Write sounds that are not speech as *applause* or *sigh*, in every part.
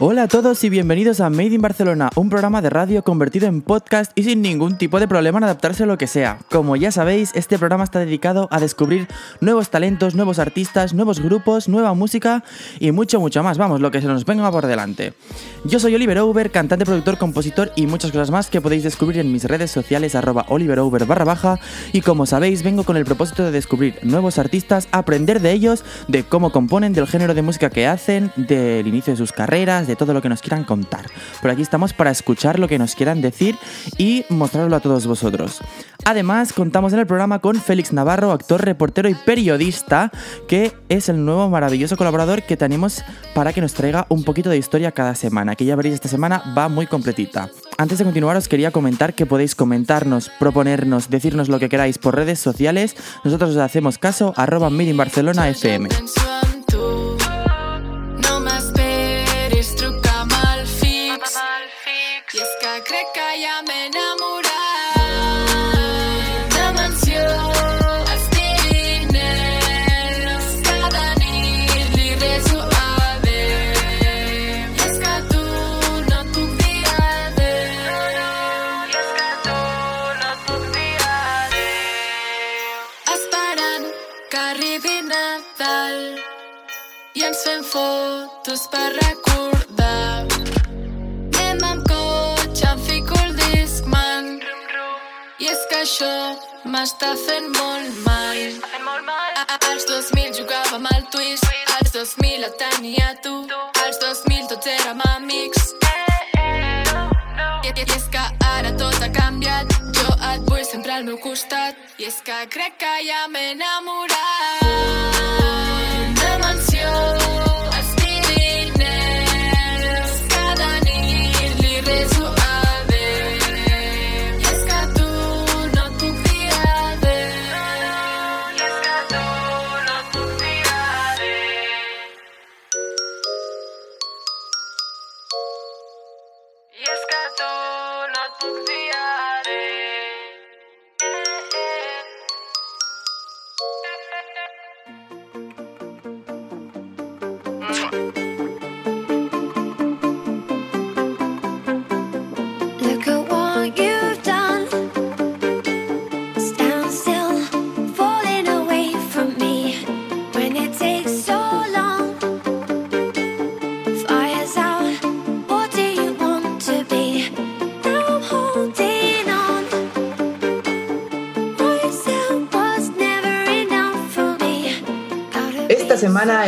Hola a todos y bienvenidos a Made in Barcelona, un programa de radio convertido en podcast y sin ningún tipo de problema en adaptarse a lo que sea. Como ya sabéis, este programa está dedicado a descubrir nuevos talentos, nuevos artistas, nuevos grupos, nueva música y mucho, mucho más. Vamos, lo que se nos venga por delante. Yo soy Oliver Over, cantante, productor, compositor y muchas cosas más que podéis descubrir en mis redes sociales arroba oliverover barra baja y como sabéis vengo con el propósito de descubrir nuevos artistas, aprender de ellos, de cómo componen, del género de música que hacen, del inicio de sus carreras, de todo lo que nos quieran contar. Por aquí estamos para escuchar lo que nos quieran decir y mostrarlo a todos vosotros. Además, contamos en el programa con Félix Navarro, actor, reportero y periodista, que es el nuevo maravilloso colaborador que tenemos para que nos traiga un poquito de historia cada semana, que ya veréis esta semana va muy completita. Antes de continuar os quería comentar que podéis comentarnos, proponernos, decirnos lo que queráis por redes sociales. Nosotros os hacemos caso arroba Barcelona FM. Fotos per recordar. Anem amb cotxe, em fico el Discman i és que això m'està fent molt mal. Als 2000 jugàvem al twist, als 2000 et tenia tu, als 2000 tots érem amics. I, i és que ara tot ha canviat, jo et vull sempre al meu costat, i és que crec que ja m'he enamorat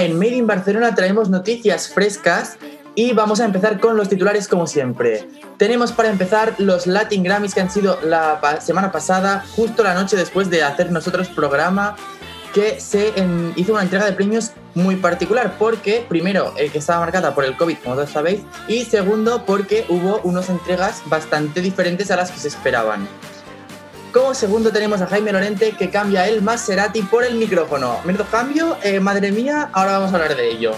En Made in Barcelona traemos noticias frescas y vamos a empezar con los titulares como siempre. Tenemos para empezar los Latin Grammys que han sido la semana pasada, justo la noche después de hacer nosotros programa, que se hizo una entrega de premios muy particular, porque primero, el que estaba marcada por el COVID, como todos sabéis, y segundo, porque hubo unas entregas bastante diferentes a las que se esperaban. Como segundo tenemos a Jaime Lorente que cambia el Maserati por el micrófono. Menudo cambio, eh, madre mía, ahora vamos a hablar de ello.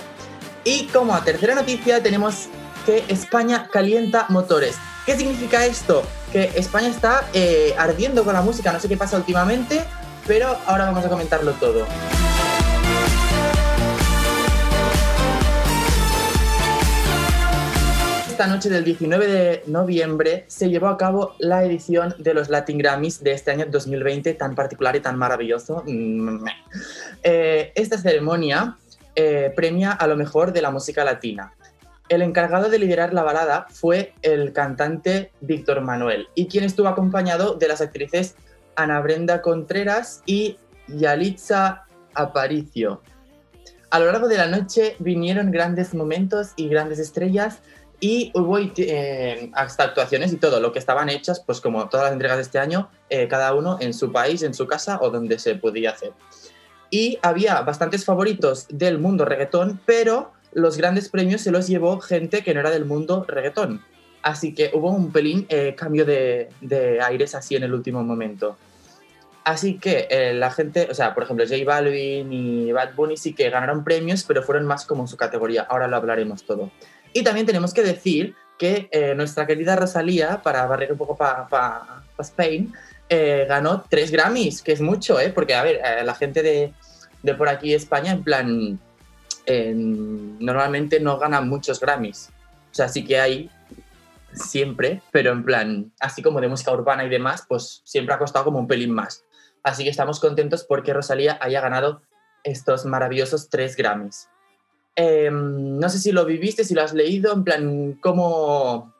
Y como tercera noticia tenemos que España calienta motores. ¿Qué significa esto? Que España está eh, ardiendo con la música, no sé qué pasa últimamente, pero ahora vamos a comentarlo todo. Esta noche del 19 de noviembre se llevó a cabo la edición de los Latin Grammys de este año 2020 tan particular y tan maravilloso. Mm. Eh, esta ceremonia eh, premia a lo mejor de la música latina. El encargado de liderar la balada fue el cantante Víctor Manuel y quien estuvo acompañado de las actrices Ana Brenda Contreras y Yalitza Aparicio. A lo largo de la noche vinieron grandes momentos y grandes estrellas y hubo eh, hasta actuaciones y todo, lo que estaban hechas, pues como todas las entregas de este año, eh, cada uno en su país, en su casa o donde se podía hacer. Y había bastantes favoritos del mundo reggaetón, pero los grandes premios se los llevó gente que no era del mundo reggaetón. Así que hubo un pelín eh, cambio de, de, aires así en el último momento. Así que eh, la gente, o sea, por ejemplo, J Balvin y Bad Bunny sí que ganaron premios, pero fueron más como en su categoría. Ahora lo hablaremos todo. Y también tenemos que decir que eh, nuestra querida Rosalía, para barrer un poco para pa, pa Spain, eh, ganó tres Grammys, que es mucho, ¿eh? Porque, a ver, eh, la gente de, de, por aquí, España, en plan, normalmente no ganan muchos Grammys. O sea, sí que hay siempre, pero en plan, así como de música urbana y demás, pues siempre ha costado como un pelín más. Así que estamos contentos porque Rosalía haya ganado estos maravillosos tres Grammys. Em, no sé si lo viviste, si lo has leído, en plan, ¿cómo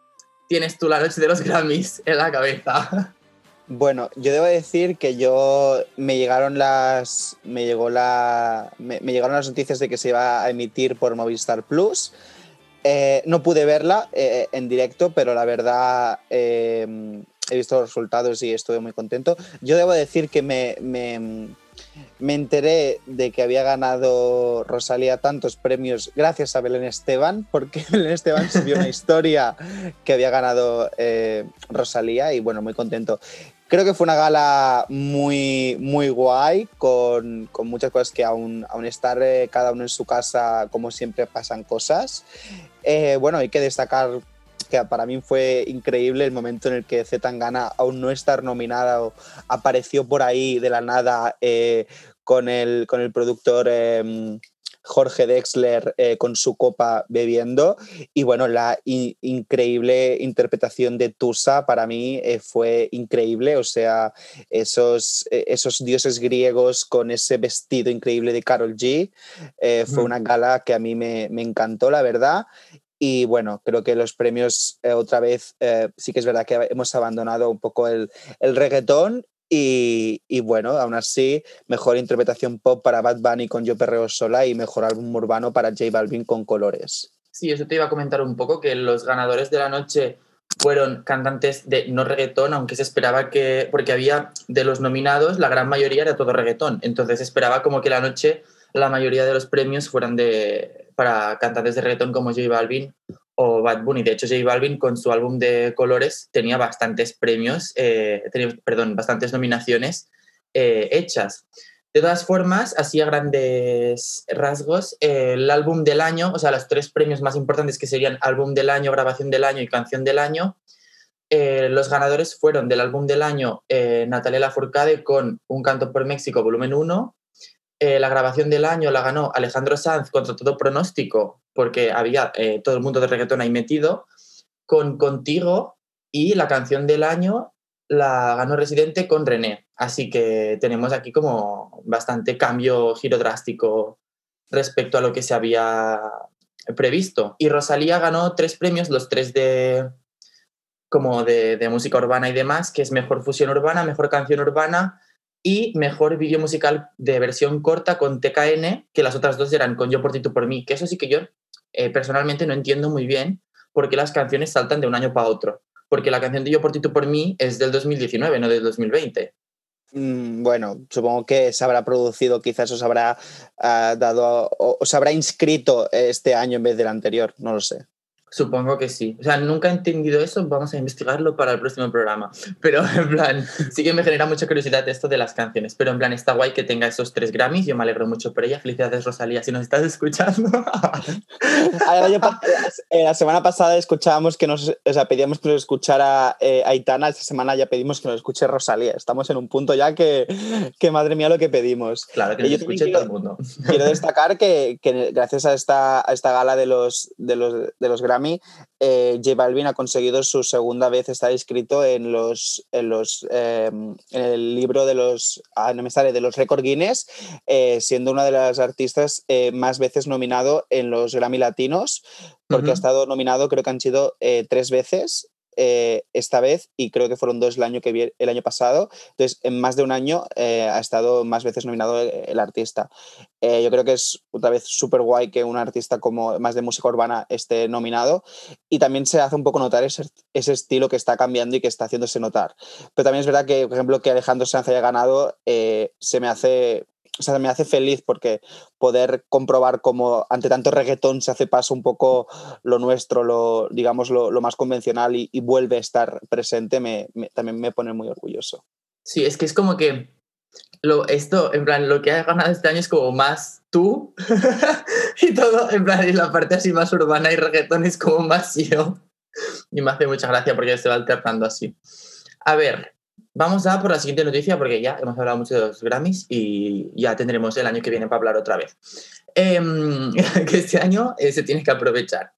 tienes tú la noche de los Grammys en la cabeza? *laughs* Bueno, yo debo decir que yo me llegaron las me llegó la me, llegaron las noticias de que se iba a emitir por Movistar Plus. Eh, no pude verla eh, en directo, pero la verdad eh, he visto los resultados y estuve muy contento. Yo debo decir que me, me enteré de que había ganado Rosalía tantos premios gracias a Belén Esteban, porque *laughs* Belén Esteban subió una historia que había ganado eh, Rosalía y bueno, muy contento. Creo que fue una gala muy, muy guay, con, con muchas cosas que aún, aún estar eh, cada uno en su casa, como siempre, pasan cosas. Eh, bueno, hay que destacar que para mí fue increíble el momento en el que Zetangana, aún no estar nominada, o apareció por ahí de la nada eh, con, el, con el productor eh, Jorge Dexler eh, con su copa bebiendo. Y bueno, la in- increíble interpretación de Tusa para mí eh, fue increíble. O sea, esos, eh, esos dioses griegos con ese vestido increíble de Carol G. eh, fue una gala que a mí me, me encantó, la verdad. Y bueno, creo que los premios eh, otra vez eh, sí que es verdad que hemos abandonado un poco el, el reggaetón y, y bueno, aún así, mejor interpretación pop para Bad Bunny con Yo Perreo Sola y mejor álbum urbano para J Balvin con Colores. Sí, eso te iba a comentar un poco, que los ganadores de la noche fueron cantantes de no reggaetón, aunque se esperaba que, porque había de los nominados, la gran mayoría era todo reggaetón, entonces esperaba como que la noche la mayoría de los premios fueran de, para cantantes de reggaetón como J Balvin o Bad Bunny. De hecho, J Balvin con su álbum de colores tenía bastantes premios, eh, perdón, bastantes nominaciones eh, hechas. De todas formas, así a grandes rasgos, el álbum del año, o sea, los tres premios más importantes que serían álbum del año, grabación del año y canción del año, eh, los ganadores fueron del álbum del año eh, Natalia Lafourcade con Un canto por México, volumen 1. Eh, la grabación del año la ganó Alejandro Sanz contra todo pronóstico, porque había eh, todo el mundo de reggaetón ahí metido, con Contigo, y la canción del año la ganó Residente con René. Así que tenemos aquí como bastante cambio, giro drástico respecto a lo que se había previsto. Y Rosalía ganó tres premios, los tres de como de, de música urbana y demás, que es mejor fusión urbana, mejor canción urbana y mejor vídeo musical de versión corta con TKN, que las otras dos eran con Yo por ti, tú por mí, que eso sí que yo eh, personalmente no entiendo muy bien por qué las canciones saltan de un año para otro. Porque la canción de Yo por ti, tú por mí es del 2019, no del 2020. Mm, Bueno, supongo que se habrá producido, quizás os habrá ah, dado, o os habrá inscrito este año en vez del anterior, no lo sé. Supongo que sí. O sea, nunca he entendido eso, vamos a investigarlo para el próximo programa. Pero *laughs* en plan, sí que me genera mucha curiosidad esto de las canciones. Pero en plan, está guay que tenga esos tres Grammys, yo me alegro mucho por ella. Felicidades, Rosalía, si nos estás escuchando. *laughs* Año pa- eh, la semana pasada escuchábamos que nos, o sea, pedíamos que nos escuchara eh, Aitana, esta semana ya pedimos que nos escuche Rosalía. Estamos en un punto ya que, que madre mía lo que pedimos. claro, que nos yo escuche quiero- todo el mundo. Quiero destacar que, que gracias a esta, a esta gala de los, de los, de los Grammy, eh, J Balvin ha conseguido su segunda vez estar inscrito en los, en los eh, en el libro de los ah, no me sale de los récord Guinness, eh, siendo una de las artistas eh, más veces nominado en los Grammy Latinos, porque ha estado nominado, creo que han sido eh, tres veces. Eh, esta vez y creo que fueron dos el año que el año pasado. Entonces en más de un año eh, ha estado más veces nominado el, el artista. Eh, yo creo que es otra vez súper guay que un artista como más de música urbana esté nominado. Y también se hace un poco notar ese, ese estilo que está cambiando y que está haciéndose notar. Pero también es verdad que, por ejemplo, que Alejandro Sanz haya ganado eh, se me hace... O sea, me hace feliz porque poder comprobar cómo ante tanto reggaetón se hace paso un poco lo nuestro, lo, digamos, lo, lo más convencional y, y vuelve a estar presente, me, me- también me pone muy orgulloso. Sí, es que es como que lo, esto, en plan, lo que ha ganado este año es como más tú *laughs* y todo, en plan, y la parte así más urbana y reggaetón es como más yo. Y me hace mucha gracia porque se va alternando así. A ver, vamos a por la siguiente noticia porque ya hemos hablado mucho de los Grammys y ya tendremos el año que viene para hablar otra vez. Em, *laughs* que este año eh, se tiene que aprovechar.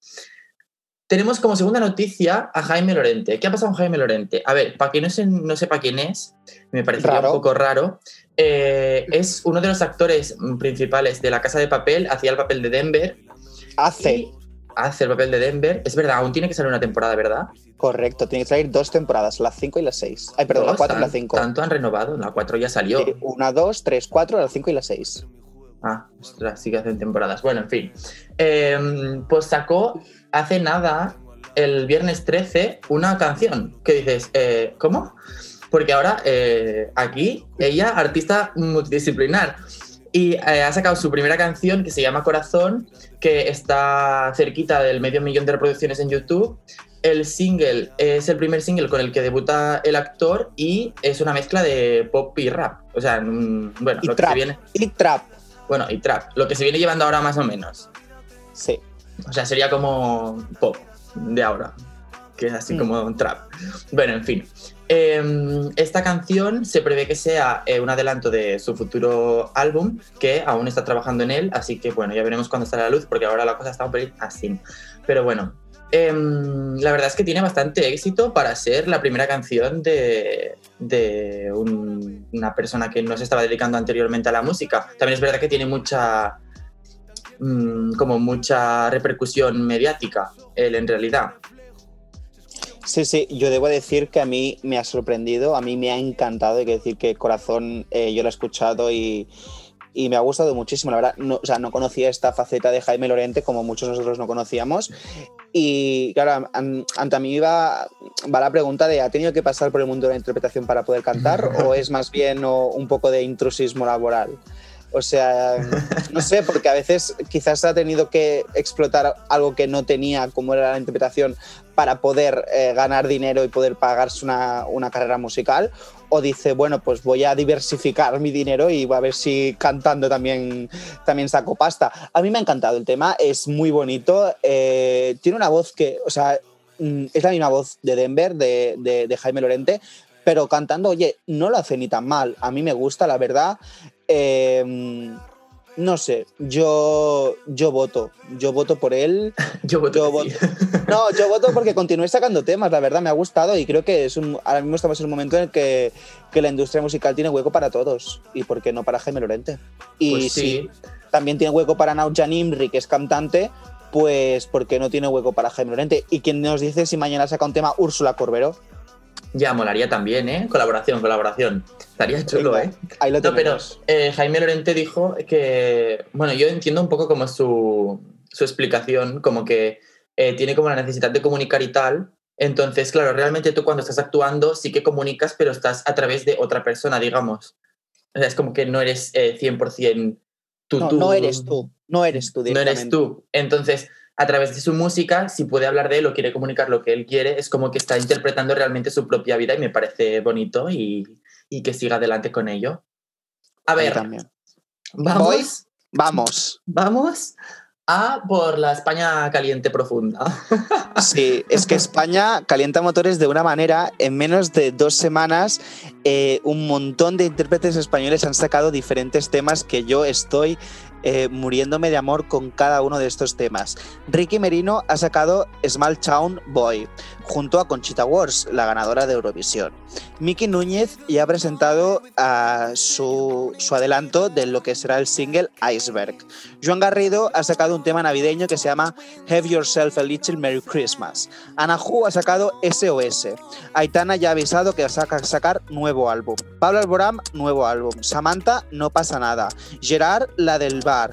tenemos como segunda noticia a Jaime Lorente. ¿Qué ha pasado con Jaime Lorente? A ver, para quien no, se- no sepa quién es, me parecería Raro. un poco raro. eh, es uno de los actores principales de La Casa de Papel, hacía el papel de Denver. Hace, y hace el papel de Denver. Es verdad, aún tiene que salir una temporada, ¿verdad? correcto, tiene que salir dos temporadas, la 5 y la 6. Ay, perdón, la Dos, 4 y la tan- 5. Tanto han renovado, la 4 ya salió. Una, dos, tres, cuatro, la 5 y la 6. Ah, ostras, sí que hacen temporadas. Bueno, en fin. Eh, pues sacó hace nada, el viernes 13, una canción que dices, eh, ¿cómo? Porque ahora eh, aquí ella, artista multidisciplinar, y eh, ha sacado su primera canción que se llama Corazón, que está cerquita del medio millón de reproducciones en YouTube. El single es el primer single con el que debuta el actor y es una mezcla de pop y rap. O sea, mm, bueno, Y lo que se viene. Y trap, Bueno, y trap, lo que se viene llevando ahora más o menos. sí. O sea, sería como pop de ahora, que es así Mm. como un trap. Bueno, en fin. Eh, esta canción se prevé que sea eh, un adelanto de su futuro álbum, que aún está trabajando en él, así que bueno, ya veremos cuándo sale a la luz, porque ahora la cosa está un pelín así. Pero bueno, em, la verdad es que tiene bastante éxito para ser la primera canción de, de un- una persona que no se estaba dedicando anteriormente a la música. También es verdad que tiene mucha mm, como mucha repercusión mediática él en realidad. Sí, sí, yo debo decir que a mí me ha sorprendido, a mí me ha encantado, hay que decir que Corazón eh, yo lo he escuchado y, y me ha gustado muchísimo, la verdad, no, o sea, no conocía esta faceta de Jaime Lorente como muchos nosotros no conocíamos y claro, an- ante a mí va, va la pregunta de ¿ha tenido que pasar por el mundo de la interpretación para poder cantar *laughs* o es más bien o, un poco de intrusismo laboral? O sea, no sé, porque a veces quizás ha tenido que explotar algo que no tenía, como era la interpretación, para poder eh, ganar dinero y poder pagarse una, una carrera musical. O dice, bueno, pues voy a diversificar mi dinero y a ver si cantando también, también saco pasta. A mí me ha encantado el tema, es muy bonito. eh, tiene una voz que, o sea, mm, es la misma voz de Denver, de, de- de Jaime Lorente, pero cantando, oye, no lo hace ni tan mal. A mí me gusta, la verdad. Eh, no sé, yo, yo voto. Yo voto por él. *laughs* Yo voto Yo sí. *laughs* No, yo voto porque continúe sacando temas, la verdad me ha gustado y creo que es un, ahora mismo estamos en un momento en el que, que la industria musical tiene hueco para todos y por qué no para Jaime Lorente. Y Pues si sí. también tiene hueco para Naujan Imri, que es cantante, pues ¿por qué no tiene hueco para Jaime Lorente? Y quién nos dice si mañana saca un tema Úrsula Corbero. Ya molaría también, ¿eh? Colaboración, colaboración. Estaría chulo, Venga, ¿eh? Ahí lo No, pero eh, Jaime Lorente dijo que, bueno, yo entiendo un poco como su, su explicación, como que eh, tiene como la necesidad de comunicar y tal. Entonces, claro, realmente tú cuando estás actuando sí que comunicas, pero estás a través de otra persona, digamos. O sea, es como que no eres eh, 100% tú, no, tú. no eres tú, no eres tú No eres tú. Entonces, a través de su música, si puede hablar de él o quiere comunicar lo que él quiere, es como que está interpretando realmente su propia vida y me parece bonito y, y que siga adelante con ello. A ver, vamos, Vamos. vamos a por la España caliente profunda. Sí, es que *laughs* España calienta motores de una manera. En menos de dos semanas, eh, un montón de intérpretes españoles han sacado diferentes temas que yo estoy eh, muriéndome de amor con cada uno de estos temas. Ricky Merino ha sacado Small Town Boy junto a Conchita Wars, la ganadora de Eurovisión. Miki Núñez ya ha presentado su, adelanto de lo que será el single Iceberg. Joan Garrido ha sacado un tema navideño que se llama Have Yourself a Little Merry Christmas. Anahu ha sacado SOS. Aitana ya ha avisado que va a saca- sacar nuevo álbum. Pablo Alborán, nuevo álbum. Samantha, no pasa nada. Gerard, la del bar.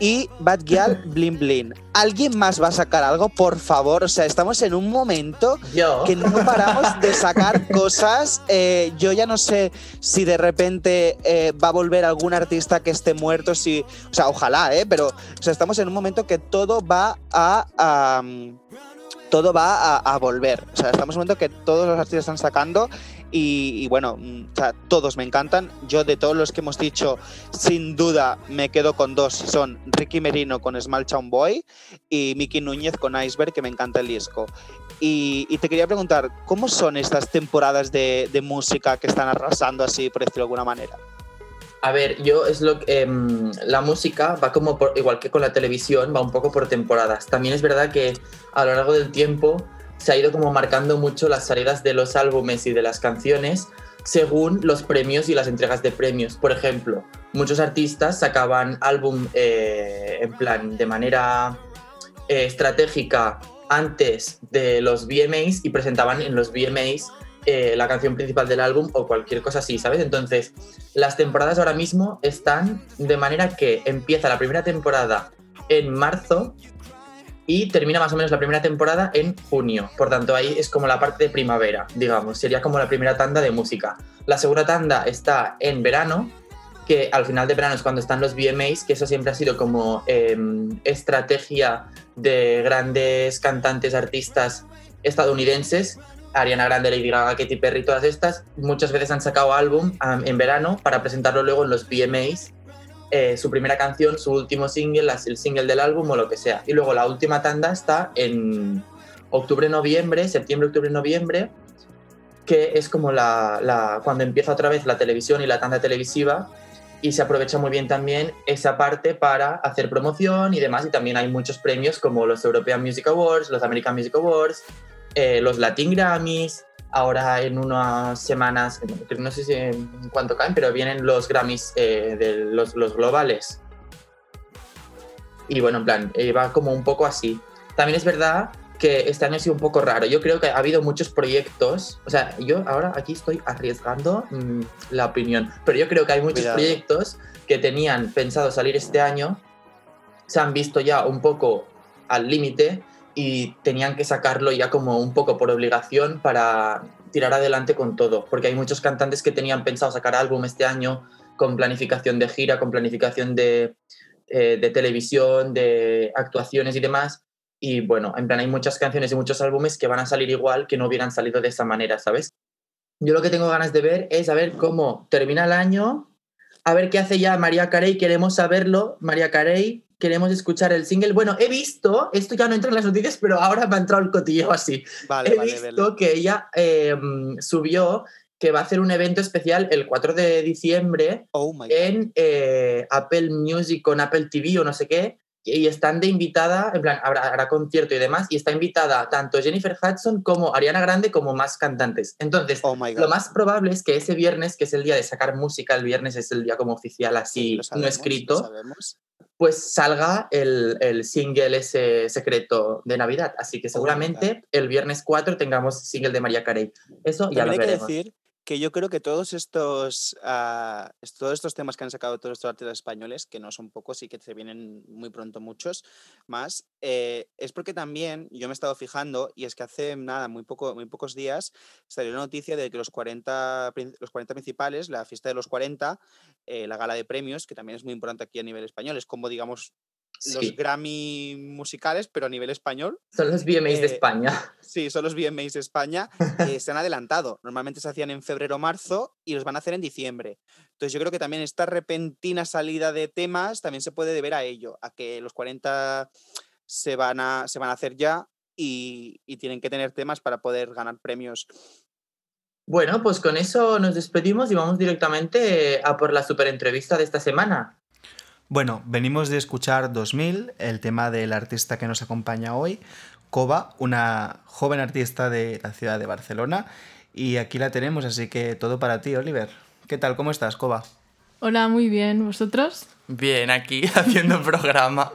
Y Bad Gyal, *laughs* Blin Blin. ¿Alguien más va a sacar algo? Por favor, o sea, estamos en un momento Yo, que no paramos de sacar *laughs* cosas. Eh, yo ya no sé si de repente eh, va a volver algún artista que esté muerto, si, o sea, ojalá, ¿eh? Pero o sea, estamos en un momento que todo va a... a, todo va a, a volver. O sea, estamos en un momento que todos los artistas están sacando y, bueno, mm, todos me encantan. Yo de todos los que hemos dicho, sin duda me quedo con dos. Son Ricky Merino con Small Town Boy y Miki Núñez con Iceberg, que me encanta el disco. Y, te quería preguntar, ¿cómo son estas temporadas de, de música que están arrasando así, por decirlo de alguna manera? A ver, yo es lo que. em, la música va como por- igual que con la televisión, va un poco por temporadas. También es verdad que a lo largo del tiempo se ha ido como marcando mucho las salidas de los álbumes y de las canciones según los premios y las entregas de premios. Por ejemplo, muchos artistas sacaban álbum eh, en plan de manera eh, estratégica antes de los VMAs y presentaban en los VMAs eh, la canción principal del álbum o cualquier cosa así, ¿sabes? Entonces, las temporadas ahora mismo están de manera que empieza la primera temporada en marzo y termina más o menos la primera temporada en junio. Por tanto, ahí es como la parte de primavera, digamos. Sería como la primera tanda de música. La segunda tanda está en verano, que al final de verano es cuando están los VMAs, que eso siempre ha sido como em, estrategia de grandes cantantes, artistas estadounidenses. Ariana Grande, Lady Gaga, Katy Perry, todas estas, muchas veces han sacado álbum en verano para presentarlo luego en los VMAs eh, su primera canción, su último single, el single del álbum o lo que sea. Y luego la última tanda está en octubre, noviembre, septiembre, octubre, noviembre, que es como la- cuando empieza otra vez la televisión y la tanda televisiva y se aprovecha muy bien también esa parte para hacer promoción y demás. Y también hay muchos premios como los European Music Awards, los American Music Awards, eh, los Latin Grammys. Ahora en unas semanas, no sé si en cuánto caen, pero vienen los Grammys eh, de los, los globales. Y bueno, en plan, eh, va como un poco así. También es verdad que este año ha sido un poco raro. Yo creo que ha habido muchos proyectos. O sea, yo ahora aquí estoy arriesgando mm, la opinión. Pero yo creo que hay muchos Cuidado. proyectos que tenían pensado salir este año, se han visto ya un poco al límite y tenían que sacarlo ya como un poco por obligación para tirar adelante con todo. Porque hay muchos cantantes que tenían pensado sacar álbum este año con planificación de gira, con planificación de, eh, de televisión, de actuaciones y demás. Y bueno, en plan hay muchas canciones y muchos álbumes que van a salir igual que no hubieran salido de esa manera, ¿sabes? Yo lo que tengo ganas de ver es a ver cómo termina el año, a ver qué hace ya María Carey, queremos saberlo, María Carey, queremos escuchar el single. Bueno, he visto, esto ya no entra en las noticias, pero ahora me ha entrado el cotilleo así. Vale, he vale, visto vale. que ella eh, subió que va a hacer un evento especial el 4 de diciembre Oh en eh, Apple Music con Apple TV o no sé qué, y están de invitada, en plan, habrá, habrá concierto y demás, y está invitada tanto Jennifer Hudson como Ariana Grande como más cantantes. Entonces, Oh my God. lo más probable es que ese viernes, que es el día de sacar música, el viernes es el día como oficial Sí, así, no sabemos, escrito, pues salga el, el single ese secreto de Navidad. Así que Oh seguramente el viernes 4 tengamos single de María Carey. Eso ya lo hay que veremos. decir que yo creo que todos estos, ah, todos estos temas que han sacado todos estos artistas españoles, que no son pocos y que se vienen muy pronto muchos más, eh, es porque también yo me he estado fijando y es que hace nada, muy, poco, muy pocos días salió la noticia de que los 40, prin- los 40 principales, la fiesta de los 40, eh, la gala de premios, que también es muy importante aquí a nivel español, es como digamos los Sí, Grammy musicales, pero a nivel español. son los VMAs de eh, España. *laughs* Sí, son los VMAs de España. eh, se han adelantado. Normalmente se hacían en febrero o marzo y los van a hacer en diciembre. Entonces yo creo que también esta repentina salida de temas también se puede deber a ello, a que los 40 se van a, se van a hacer ya y, y tienen que tener temas para poder ganar premios. Bueno, pues con eso nos despedimos y vamos directamente a por la super entrevista de esta semana. Bueno, venimos de escuchar 2000, el tema del artista que nos acompaña hoy, Koba, una joven artista de la ciudad de Barcelona. Y aquí la tenemos, así que todo para ti, Oliver. ¿Qué tal? ¿Cómo estás, Koba? Hola, muy bien. ¿Vosotros? Bien, aquí *laughs* haciendo programa.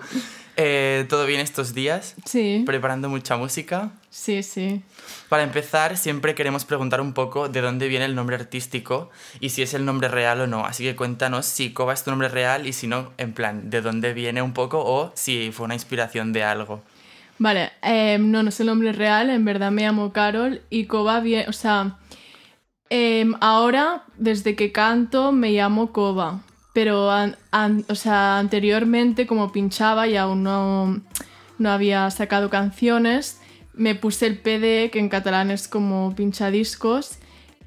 Eh, ¿Todo bien estos días? Sí, Preparando mucha música. sí, sí. Para empezar, siempre queremos preguntar un poco de dónde viene el nombre artístico y si es el nombre real o no. Así que cuéntanos si Koba es tu nombre real y si no, en plan, de dónde viene un poco o si fue una inspiración de algo. Vale, eh, no, no es el nombre real, en verdad me llamo Carol y Koba bien, o sea, em, ahora desde que canto me llamo Koba, pero an- an- o sea, anteriormente como pinchaba y aún no, no había sacado canciones, me puse el PD, que en catalán es como pinchadiscos,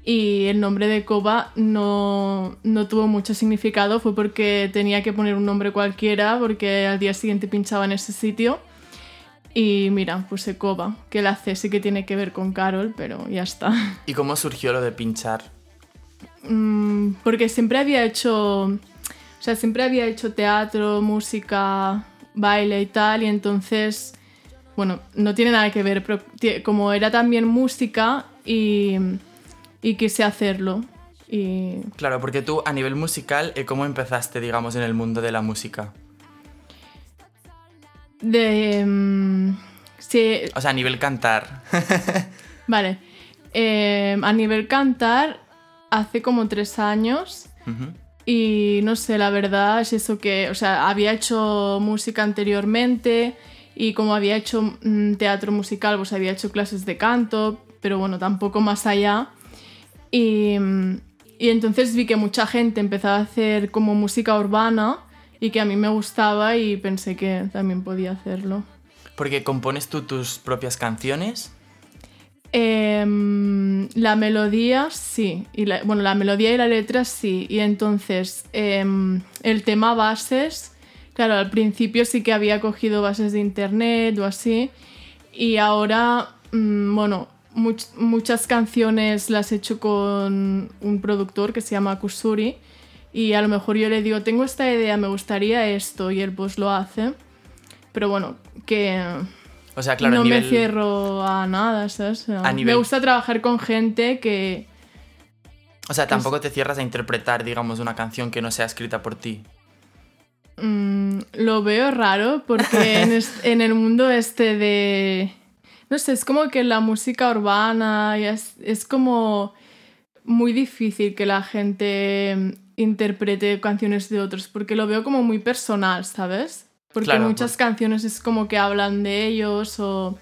y el nombre de Koba no, no tuvo mucho significado, fue porque tenía que poner un nombre cualquiera, porque al día siguiente pinchaba en ese sitio. Y mira, puse Koba, que la C sí que tiene que ver con Carol, pero ya está. ¿Y cómo surgió lo de pinchar? Mm, porque siempre había hecho O sea, siempre había hecho teatro, música, baile y tal, y entonces, bueno, no tiene nada que ver, pero como era también música y, y quise hacerlo. Y Claro, porque tú a nivel musical, eh, ¿cómo empezaste, digamos, en el mundo de la música? de... mm, sí, O sea, a nivel cantar. *laughs* vale. Eh, a nivel cantar, hace como tres años Ujú. Y no sé, la verdad es eso que, o sea, había hecho música anteriormente y como había hecho mm, teatro musical, pues había hecho clases de canto, pero bueno, tampoco más allá. Y, mm, y entonces vi que mucha gente empezaba a hacer como música urbana y que a mí me gustaba y pensé que también podía hacerlo. Porque compones tú tus propias canciones. Em, la melodía sí, y la- bueno, la melodía y la letra sí, y entonces em, el tema bases, claro, al principio sí que había cogido bases de internet o así, y ahora, mm, bueno, much- muchas canciones las he hecho con un productor que se llama Kusuri, y a lo mejor yo le digo, tengo esta idea, me gustaría esto, y él pues lo hace, pero bueno, que O sea, claro, no a nivel... me cierro a nada, ¿sabes? A nivel- Me gusta trabajar con gente que... O sea, tampoco te cierras a interpretar, digamos, una canción que no sea escrita por ti. mm, lo veo raro porque *laughs* en, el mundo este de... No sé, es como que la música urbana es, es como muy difícil que la gente interprete canciones de otros porque lo veo como muy personal, ¿sabes? Porque Claro, muchas pues- canciones es como que hablan de ellos o...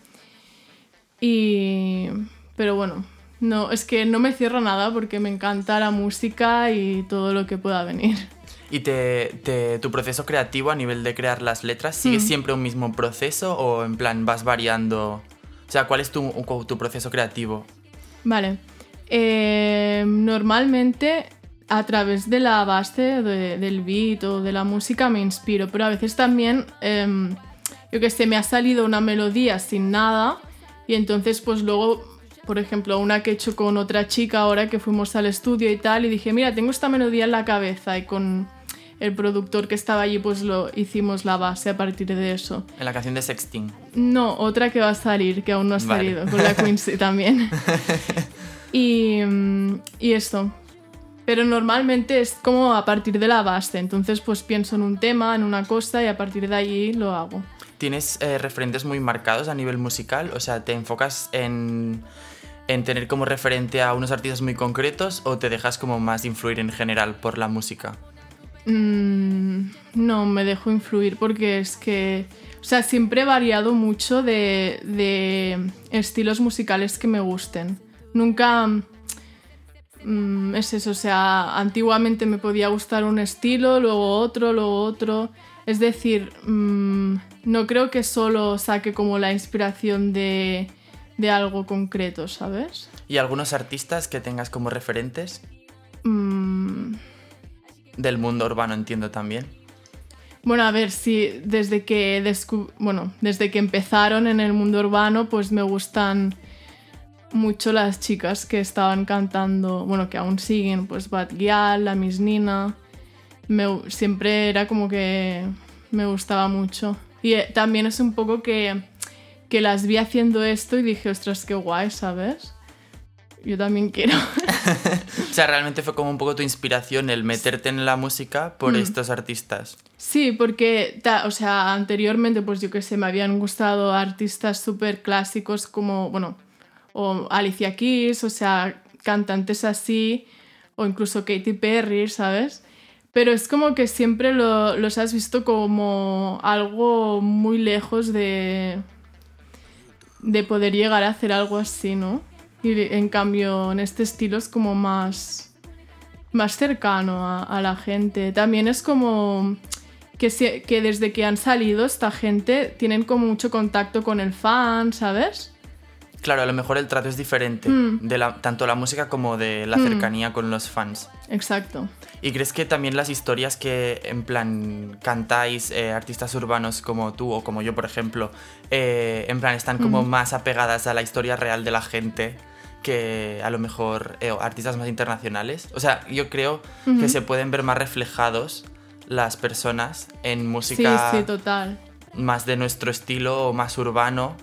Y... Pero bueno, no, es que no me cierro nada porque me encanta la música y todo lo que pueda venir. ¿Y te, te- tu proceso creativo a nivel de crear las letras sigue Mm. siempre un mismo proceso o en plan vas variando? O sea, ¿cuál es tu, tu proceso creativo? Vale. Eh, normalmente a través de la base de- del beat o de la música me inspiro, pero a veces también, em, yo que sé, me ha salido una melodía sin nada y entonces pues luego, por ejemplo, una que he hecho con otra chica ahora que fuimos al estudio y tal y dije, mira, tengo esta melodía en la cabeza y con el productor que estaba allí pues lo hicimos la base a partir de eso. En la canción de Sexting. No, otra que va a salir, que aún no ha Vale. salido, con la Quincy *laughs* también. *laughs* y, y esto. Pero normalmente es como a partir de la base, entonces pues pienso en un tema, en una cosa y a partir de allí lo hago. ¿Tienes eh, referentes muy marcados a nivel musical? O sea, ¿te enfocas en, en tener como referente a unos artistas muy concretos o te dejas como más influir en general por la música? Mm, no, me dejo influir porque es que, o sea, siempre he variado mucho de, de estilos musicales que me gusten. Nunca mm, es eso, o sea, antiguamente me podía gustar un estilo, luego otro, luego otro. Es decir, mm, no creo que solo saque como la inspiración de, de algo concreto, ¿sabes? ¿Y algunos artistas que tengas como referentes? Mm, Del mundo urbano entiendo también. Bueno, a ver, sí, desde que descu- bueno, desde que empezaron en el mundo urbano, pues me gustan mucho las chicas que estaban cantando, bueno, que aún siguen, pues Bad Gyal, La Miss Nina. Me siempre era como que me gustaba mucho. Y eh, también es un poco que, que las vi haciendo esto y dije, ostras, qué guay, ¿sabes? Yo también quiero. *laughs* O sea, realmente fue como un poco tu inspiración el meterte en la música por Mm. estos artistas. Sí, porque, ta- o sea, anteriormente, pues yo que sé, me habían gustado artistas súper clásicos como, bueno, o Alicia Keys, o sea, cantantes así, o incluso Katy Perry, ¿sabes? Pero es como que siempre lo- los has visto como algo muy lejos de, de poder llegar a hacer algo así, ¿no? Y en cambio, en este estilo es como más, más cercano a, la gente. También es como que, que desde que han salido esta gente tienen como mucho contacto con el fan, ¿sabes? Claro, a lo mejor el trato es diferente, Mm. de la, tanto la música como de la Mm. cercanía con los fans. Exacto. ¿Y crees que también las historias que en plan cantáis eh, artistas urbanos como tú o como yo, por ejemplo, eh, en plan están como Mm. más apegadas a la historia real de la gente que a lo mejor eh, artistas más internacionales? O sea, yo creo que se pueden ver más reflejados las personas en Sí, música sí, total. más de nuestro estilo o más urbano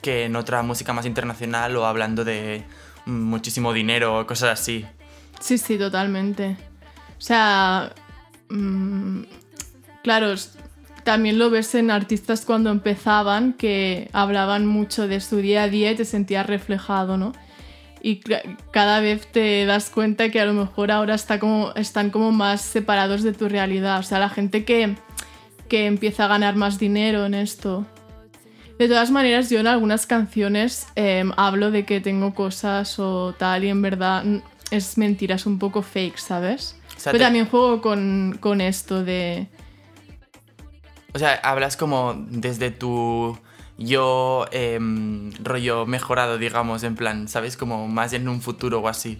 que en otra música más internacional o hablando de mm, muchísimo dinero o cosas así. Sí, sí, totalmente. O sea, mm, claro, también lo ves en artistas cuando empezaban que hablaban mucho de su día a día y te sentías reflejado, ¿no? Y cada vez te das cuenta que a lo mejor ahora está como, están como más separados de tu realidad. O sea, la gente que, que empieza a ganar más dinero en esto. De todas maneras, yo en algunas canciones em, hablo de que tengo cosas o tal y en verdad es mentira, es un poco fake, ¿sabes? O sea, Pero te- también juego con, con esto de... O sea, hablas como desde tu yo em, rollo mejorado, digamos, en plan, ¿sabes? Como más en un futuro o así.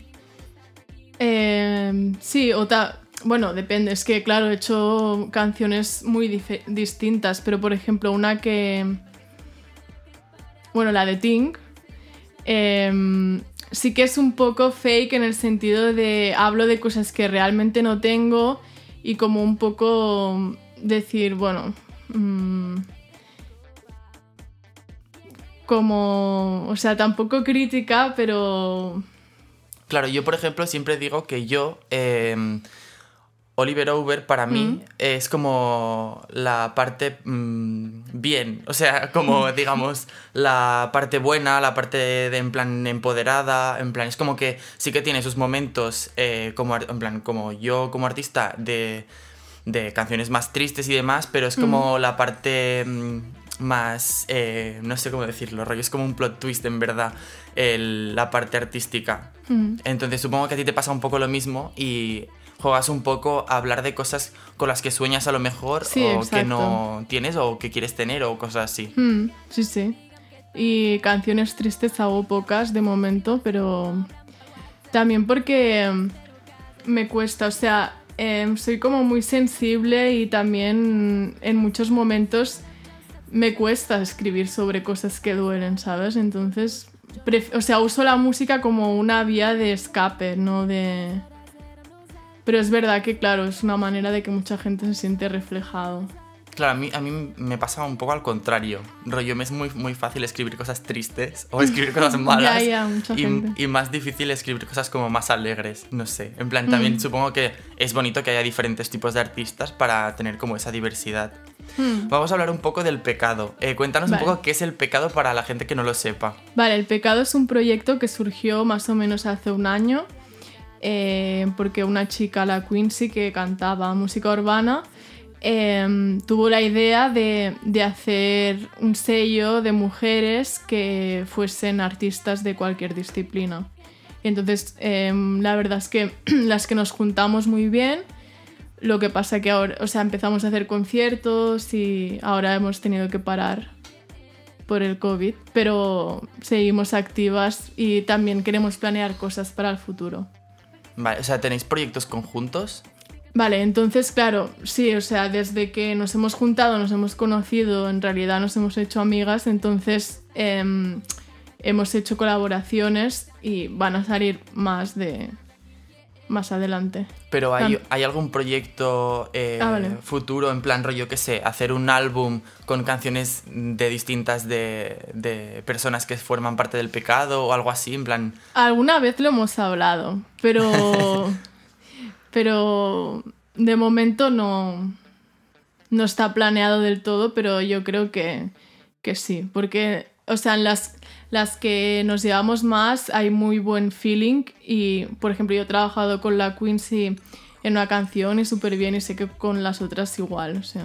em, sí, o ta- Bueno, depende, es que claro, he hecho canciones muy distintas, pero por ejemplo una que... Bueno, la de Ting. em, sí que es un poco fake en el sentido de hablo de cosas que realmente no tengo y como un poco decir, bueno, mm, como, o sea, tampoco crítica, pero Claro, yo por ejemplo siempre digo que yo, em, Oliver Over para mí Mm. es como la parte mm, bien, o sea, como *laughs* digamos la parte buena, la parte de en plan empoderada, en plan es como que sí que tiene sus momentos eh, como en plan como yo como artista de, de canciones más tristes y demás, pero es como la parte mm, más eh, no sé cómo decirlo, rollo es como un plot twist en verdad el- la parte artística. mm, Entonces supongo que a ti te pasa un poco lo mismo y juegas un poco a hablar de cosas con las que sueñas a lo mejor Sí, o que no tienes o que quieres tener o cosas así. Mm, sí, sí. Y canciones tristes hago pocas de momento, pero también porque me cuesta, o sea, em, soy como muy sensible y también en muchos momentos me cuesta escribir sobre cosas que duelen, ¿sabes? Entonces, o sea, uso la música como una vía de escape, no de... Pero es verdad que, claro, es una manera de que mucha gente se siente reflejado. Claro, a mí, a mí me pasa un poco al contrario. Rollo, me es muy, muy fácil escribir cosas tristes o escribir cosas *laughs* malas. ya, mucha y, gente. y más difícil escribir cosas como más alegres, no sé. En plan, también Mm. supongo que es bonito que haya diferentes tipos de artistas para tener como esa diversidad. Hmm. Vamos a hablar un poco del pecado. Eh, cuéntanos Vale. un poco qué es el pecado para la gente que no lo sepa. Vale, El Pecado es un proyecto que surgió más o menos hace un año, eh, porque una chica, la Quincy, que cantaba música urbana, eh, tuvo la idea de, hacer un sello de mujeres que fuesen artistas de cualquier disciplina. Entonces, eh, la verdad es que *clears throat* las que nos juntamos muy bien, lo que pasa que ahora, o sea, empezamos a hacer conciertos y ahora hemos tenido que parar por el COVID, pero seguimos activas y también queremos planear cosas para el futuro. Vale, o sea, ¿tenéis proyectos conjuntos? Vale, entonces, claro, sí, o sea, desde que nos hemos juntado, nos hemos conocido, en realidad nos hemos hecho amigas, entonces em, hemos hecho colaboraciones y van a salir más de más adelante. Pero ¿hay. ¿hay algún proyecto eh, Ah, vale. futuro, en plan rollo, que sé, hacer un álbum con canciones de distintas de, de personas que forman parte del pecado o algo así? En plan, Alguna vez lo hemos hablado, pero. *laughs* pero de momento no. No está planeado del todo, pero yo creo que, que sí. Porque, o sea, en las, las que nos llevamos más hay muy buen feeling. Y, por ejemplo, yo he trabajado con la Quincy en una canción y súper bien, y sé que con las otras igual, o sea.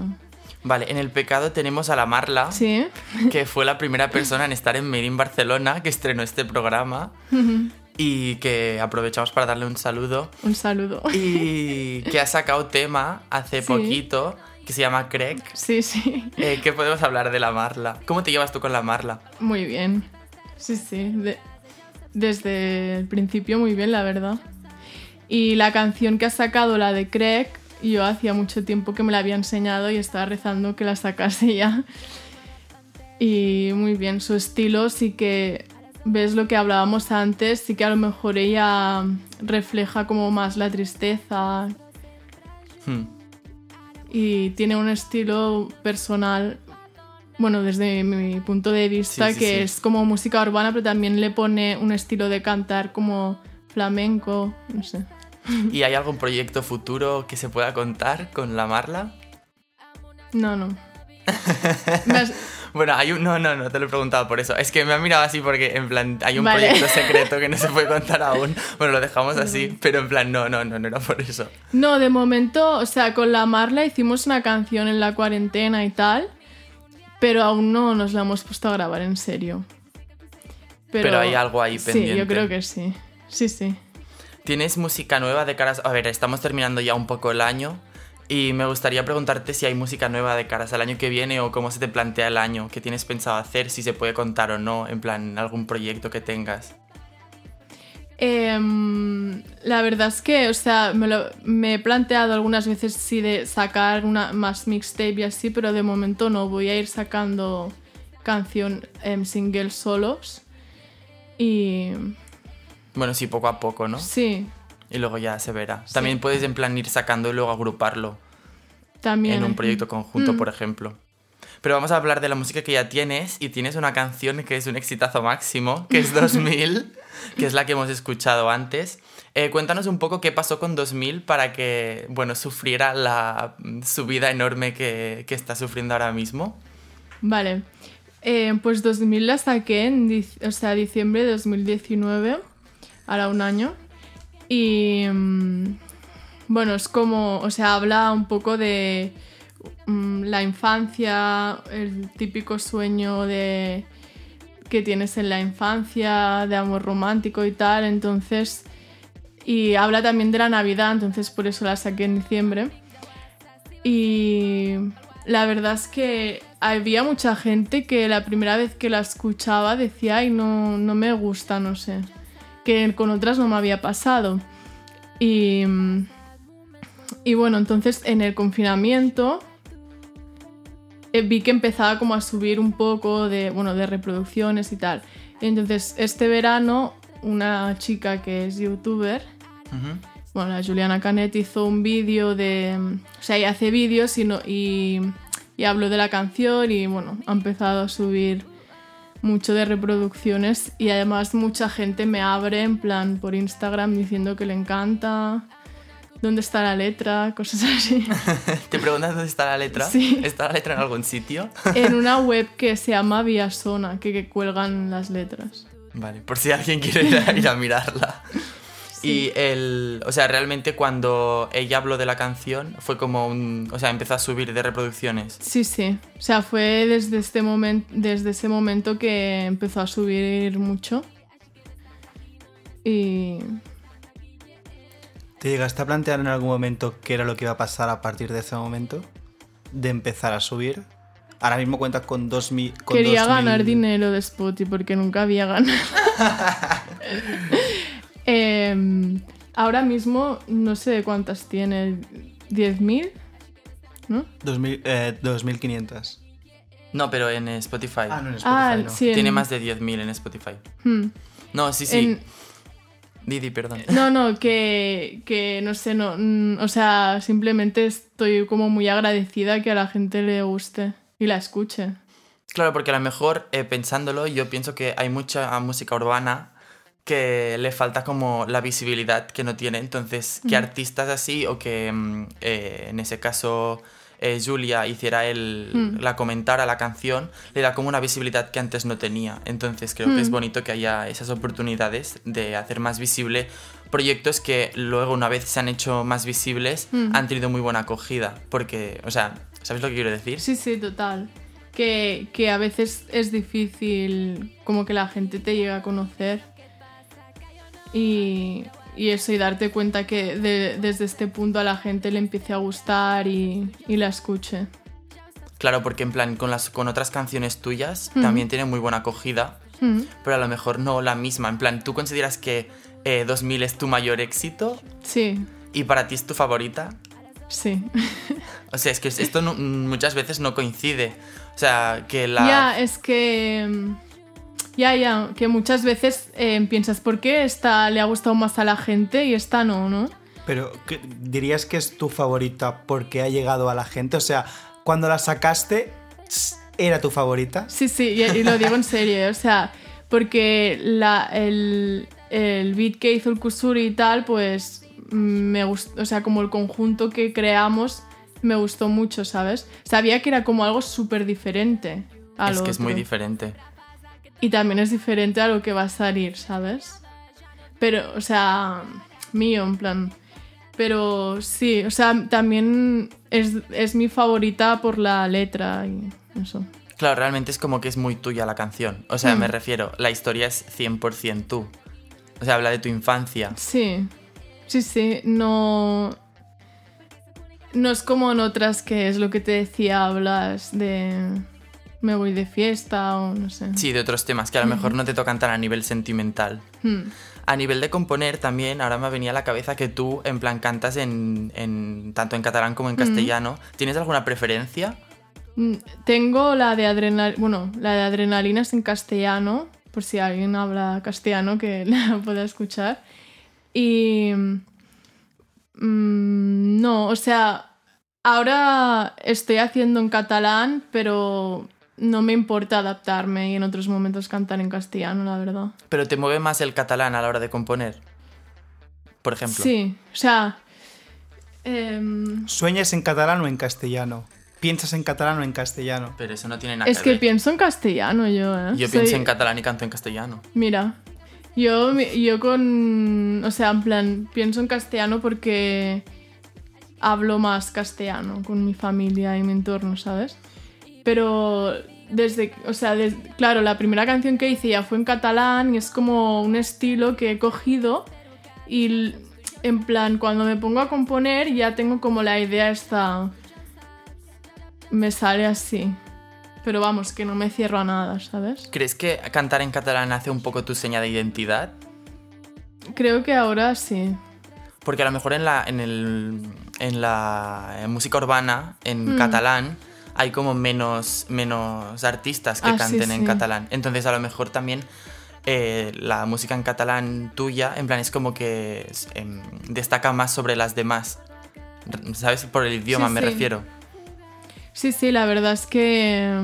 vale, en el pecado tenemos a la Marla, Sí. que fue la primera persona en estar en Made in Barcelona, que estrenó este programa y que aprovechamos para darle un saludo. Un saludo. Y que ha sacado tema hace Sí. poquito, que se llama Craig. Sí, sí. Eh, ¿Qué podemos hablar de la Marla? ¿Cómo te llevas tú con la Marla? Muy bien. Sí, sí. de- desde el principio muy bien, la verdad. Y la canción que ha sacado, la de Craig, yo hacía mucho tiempo que me la había enseñado y estaba rezando que la sacase ya. Y muy bien, su estilo sí que ves lo que hablábamos antes, sí que a lo mejor ella refleja como más la tristeza. Hmm. Y tiene un estilo personal, bueno, desde mi punto de vista, Sí, sí, que sí. es como música urbana, pero también le pone un estilo de cantar como flamenco, no sé. ¿Y hay algún proyecto futuro que se pueda contar con la Marla? No, no. *laughs* Me has- Bueno, hay un... No, no, no, te lo he preguntado por eso. Es que me ha mirado así porque, en plan, hay un Vale. proyecto secreto que no se puede contar *laughs* aún. Bueno, lo dejamos así, pero en plan, no, no, no, no era por eso. No, de momento, o sea, con la Marla hicimos una canción en la cuarentena y tal, pero aún no nos la hemos puesto a grabar en serio. Pero hay algo ahí Sí, pendiente. yo creo que sí. Sí, sí. ¿Tienes música nueva de caras? A ver, estamos terminando ya un poco el año y me gustaría preguntarte si hay música nueva de caras al año que viene o cómo se te plantea el año, qué tienes pensado hacer, si se puede contar o no, en plan, algún proyecto que tengas. Em, la verdad es que, o sea, me, lo- me he planteado algunas veces sí de sacar una más mixtape y así, pero de momento no. Voy a ir sacando canción em, singles solos. Y Bueno, sí, poco a poco, ¿no? sí, Y luego ya se verá. También puedes en plan ir sacando y luego agruparlo también. en un proyecto conjunto, Mm. por ejemplo. Pero vamos a hablar de la música que ya tienes y tienes una canción que es un exitazo máximo, que es *laughs* 2000, que es la que hemos escuchado antes. Eh, cuéntanos un poco qué pasó con 2000 para que, bueno, sufriera la subida enorme que, que está sufriendo ahora mismo. Vale. Eh, pues 2000 la saqué en o sea, diciembre de 2019, ahora un año. Y mm, bueno, es como, o sea, habla un poco de mm, la infancia, el típico sueño de que tienes en la infancia, de amor romántico y tal, entonces... Y habla también de la Navidad, entonces por eso la saqué en diciembre. Y la verdad es que había mucha gente que la primera vez que la escuchaba decía, ay, no, no me gusta, no sé. Que con otras no me había pasado. Y, y bueno, entonces en el confinamiento eh, vi que empezaba como a subir un poco de, bueno, de reproducciones y tal. Entonces este verano una chica que es youtuber bueno, la Juliana Canet hizo un vídeo de... O sea, ella hace vídeos y, no, y, y habló de la canción y bueno, ha empezado a subir mucho de reproducciones y además mucha gente me abre en plan por Instagram diciendo que le encanta, dónde está la letra, *laughs* cosas así. *laughs* ¿Te preguntas dónde está la letra? Sí. ¿Está la letra en algún sitio? *laughs* en una web que se llama Viasona, que, que cuelgan las letras. Vale, por si alguien quiere ir a, ir a mirarla. Y el. O sea, realmente cuando ella habló de la canción fue como un. O sea, empezó a subir de reproducciones. Sí, sí. O sea, fue desde, este momento desde ese momento que empezó a subir mucho. Y ¿Te llegaste a plantear en algún momento qué era lo que iba a pasar a partir de ese momento? De empezar a subir. Ahora mismo cuentas con 2000. con quería 2000 ganar dinero de Spotify porque nunca había ganado. *laughs* *laughs* Em, ahora mismo no sé cuántas tiene. ¿10.000? ¿No? 2000, eh, 2500. No, pero en Spotify. Ah, no en Spotify. Ah, no. sí. en- Tiene más de 10.000 en Spotify. Hmm. No, sí, sí. En- Didi, perdón. No, no, que, que no sé, no. mm, O sea, simplemente estoy como muy agradecida que a la gente le guste y la escuche. Claro, porque a lo mejor eh, pensándolo, yo pienso que hay mucha música urbana que le falta como la visibilidad que no tiene. Entonces, que artistas así o que mm, eh, en ese caso eh, Julia hiciera el, Mm. la comentara la canción, le da como una visibilidad que antes no tenía. Entonces, creo que es bonito que haya esas oportunidades de hacer más visible proyectos que luego, una vez se han hecho más visibles, han tenido muy buena acogida. Porque, o sea, ¿sabes lo que quiero decir? Sí, sí, total. Que, que a veces es difícil como que la gente te llegue a conocer. Y, y eso, y darte cuenta que de- desde este punto a la gente le empiece a gustar y, y la escuche. Claro, porque en plan, con, las, con otras canciones tuyas también tiene muy buena acogida, Mm, pero a lo mejor no la misma. En plan, ¿tú consideras que eh, 2000 es tu mayor éxito Sí, y para ti es tu favorita? sí. *laughs* O sea, es que esto no- muchas veces no coincide. O sea, que la... Ya, es que. Ya, ya, que muchas veces eh, piensas, ¿por qué esta le ha gustado más a la gente y esta no, no? Pero ¿qué- dirías que es tu favorita porque ha llegado a la gente. O sea, cuando la sacaste, ¿era tu favorita? Sí, sí, y, y lo digo en serio, o sea, porque la, el, el beat que hizo el Kusuri y tal, pues me gustó, o sea, como el conjunto que creamos me gustó mucho, ¿sabes? Sabía que era como algo súper diferente. a Es lo que es muy otro. diferente. Y también es diferente a lo que va a salir, ¿sabes? Pero, o sea, mío, en plan. Pero sí, o sea, también es, es mi favorita por la letra y eso. Claro, realmente es como que es muy tuya la canción. O sea, Mm. me refiero, la historia es 100% tú. O sea, habla de tu infancia. Sí, sí, sí, no... No es como en otras que es lo que te decía, hablas de... Me voy de fiesta o no sé. Sí, de otros temas que a lo mejor no te tocan tan a nivel sentimental. Hmm. A nivel de componer también, ahora me venía a la cabeza que tú en plan cantas en, en- tanto en catalán como en castellano. ¿Tienes alguna preferencia? Mm, Tengo la de adrenalina, bueno, la de adrenalinas en castellano, por si alguien habla castellano que *laughs* la pueda escuchar. Y mm, no, o sea, ahora estoy haciendo en catalán, pero no me importa adaptarme y en otros momentos cantar en castellano, la verdad. Pero te mueve más el catalán a la hora de componer. Por ejemplo. Sí, o sea, em, ¿Sueñas en catalán o en castellano? ¿Piensas en catalán o en castellano? Pero eso no tiene nada es que que ver. pienso en castellano yo, ¿eh? Yo Soy- pienso en catalán y canto en castellano. Mira, yo, yo con. O sea, en plan, pienso en castellano porque hablo más castellano con mi familia y mi entorno, ¿sabes? Pero desde. O sea, claro, la primera canción que hice ya fue en catalán y es como un estilo que he cogido y. En plan, cuando me pongo a componer ya tengo como la idea esta. Me sale así. Pero vamos, que no me cierro a nada, ¿sabes? ¿Crees que cantar en catalán hace un poco tu seña de identidad? Creo que ahora sí. Porque a lo mejor en la, en el, en la música urbana, en Mm. catalán, hay como menos, menos artistas que Ah, sí, canten en sí. catalán. Entonces a lo mejor también eh, la música en catalán tuya, en plan, es como que em, destaca más sobre las demás. ¿Sabes? Por el idioma Sí, me refiero. Sí, sí, la verdad es que.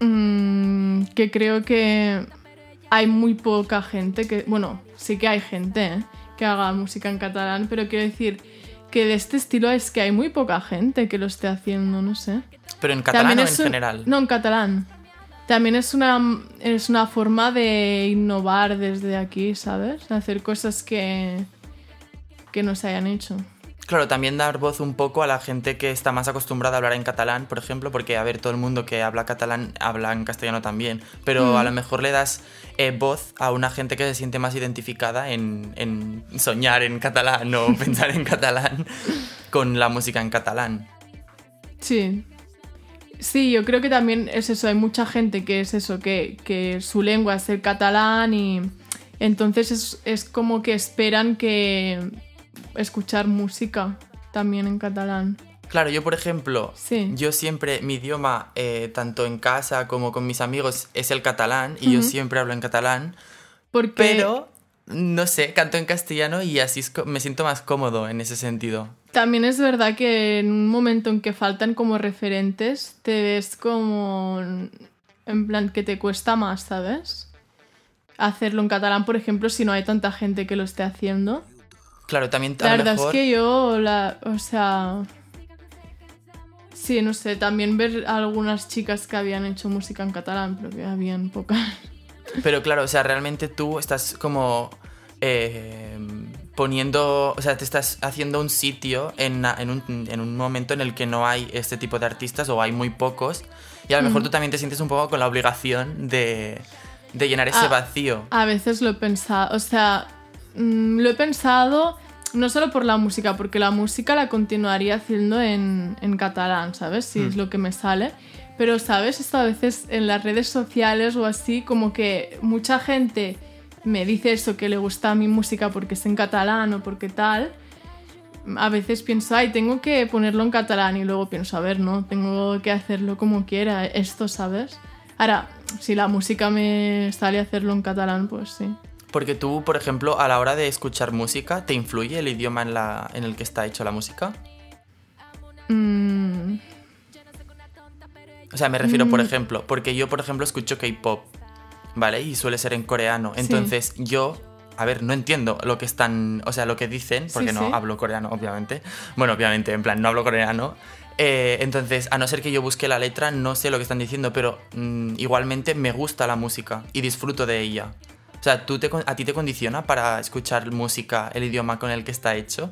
mm, que creo que hay muy poca gente que. Bueno, sí que hay gente ¿eh? que haga música en catalán, pero quiero decir que de este estilo es que hay muy poca gente que lo esté haciendo, no sé. Pero en catalán o en un- general. No, en catalán. También es una, es una forma de innovar desde aquí, ¿sabes? Hacer cosas que, que no se hayan hecho. Claro, también dar voz un poco a la gente que está más acostumbrada a hablar en catalán, por ejemplo, porque, a ver, todo el mundo que habla catalán habla en castellano también, pero Mm. a lo mejor le das eh, voz a una gente que se siente más identificada en, en soñar en catalán o *laughs* pensar en catalán con la música en catalán. Sí. Sí, yo creo que también es eso, hay mucha gente que es eso, que, que su lengua es el catalán y entonces es, es como que esperan que escuchar música también en catalán. Claro, yo por ejemplo, Sí. yo siempre, mi idioma, eh, tanto en casa como con mis amigos, es el catalán y yo siempre hablo en catalán, Porque pero, no sé, canto en castellano y así es me siento más cómodo en ese sentido. también es verdad que en un momento en que faltan como referentes, te ves como en plan que te cuesta más, ¿sabes? Hacerlo en catalán, por ejemplo, si no hay tanta gente que lo esté haciendo. Claro, también a La verdad mejor... es que yo, la, o sea... Sí, no sé, también ver algunas chicas que habían hecho música en catalán, pero que habían pocas. Pero claro, o sea, realmente tú estás como eh, poniendo, o sea, te estás haciendo un sitio en, un, en un momento en el que no hay este tipo de artistas o hay muy pocos. Y a lo mejor Mm. tú también te sientes un poco con la obligación de, de llenar ese vacío. A veces lo he pensado, o sea, mm, lo he pensado no solo por la música, porque la música la continuaría haciendo en, en catalán, ¿sabes? Si es Mm. lo que me sale. Pero, ¿sabes? Esto a veces en las redes sociales o así, como que mucha gente me dice eso, que le gusta mi música porque es en catalán o porque tal. A veces pienso, ay, tengo que ponerlo en catalán y luego pienso, a ver, no, tengo que hacerlo como quiera, esto, ¿sabes? Ahora, si la música me sale hacerlo en catalán, pues sí. Porque tú, por ejemplo, a la hora de escuchar música, ¿te influye el idioma en, la, en el que está hecho la música? Mm, O sea, me refiero, por Mm. ejemplo, porque yo, por ejemplo, escucho K-pop, ¿vale? Y suele ser en coreano. Sí. Entonces, yo, a ver, no entiendo lo que están, o sea, lo que dicen, porque Sí, no sí. hablo coreano, obviamente. Bueno, obviamente, en plan, no hablo coreano. Eh, entonces, a no ser que yo busque la letra, no sé lo que están diciendo, pero mm, igualmente me gusta la música y disfruto de ella. O sea, ¿tú te, ¿a ti te condiciona para escuchar música el idioma con el que está hecho?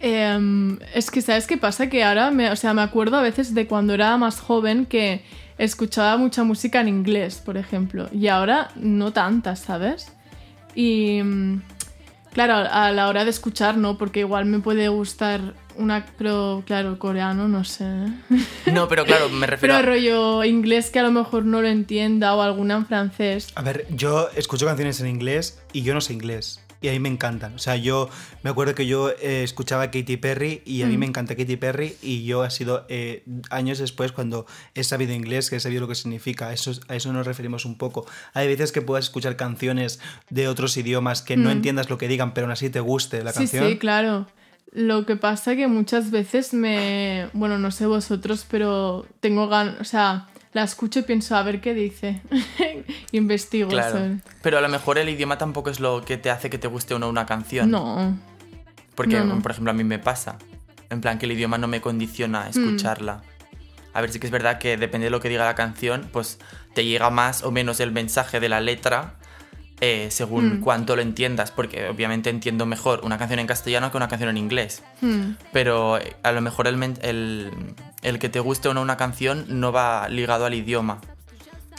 Em, es que, ¿sabes qué pasa? Que ahora, me, o sea, me acuerdo a veces de cuando era más joven que escuchaba mucha música en inglés, por ejemplo, y ahora no tanta, ¿sabes? Y mm, claro, a la hora de escuchar no, porque igual me puede gustar una, pero claro, coreano, no sé. *laughs* No, pero claro, me refiero Pero a... rollo inglés que a lo mejor no lo entienda o alguna en francés. A ver, yo escucho canciones en inglés y yo no sé inglés. Y a mí me encantan. O sea, yo me acuerdo que yo eh, escuchaba a Katy Perry y a mí Mm. me encanta Katy Perry y yo ha sido eh, años después cuando he sabido inglés que he sabido lo que significa. Eso, es- a eso nos referimos un poco. Hay veces que puedas escuchar canciones de otros idiomas que no Mm. entiendas lo que digan, pero aún así te guste la sí, canción. sí, claro. Lo que pasa que muchas veces me... Bueno, no sé vosotros, pero tengo ganas... O sea, la escucho y pienso a ver qué dice. *laughs* Investigo Claro. Pero a lo mejor el idioma tampoco es lo que te hace que te guste o no una canción. No. Porque, no, no. por ejemplo, a mí me pasa. En plan, que el idioma no me condiciona Mm. a escucharla. A ver, sí que es verdad que depende de lo que diga la canción, pues te llega más o menos el mensaje de la letra eh, según Mm. cuánto lo entiendas. Porque obviamente entiendo mejor una canción en castellano que una canción en inglés. Hmm. Pero eh, a lo mejor el, el, el que te guste o no una canción no va ligado al idioma.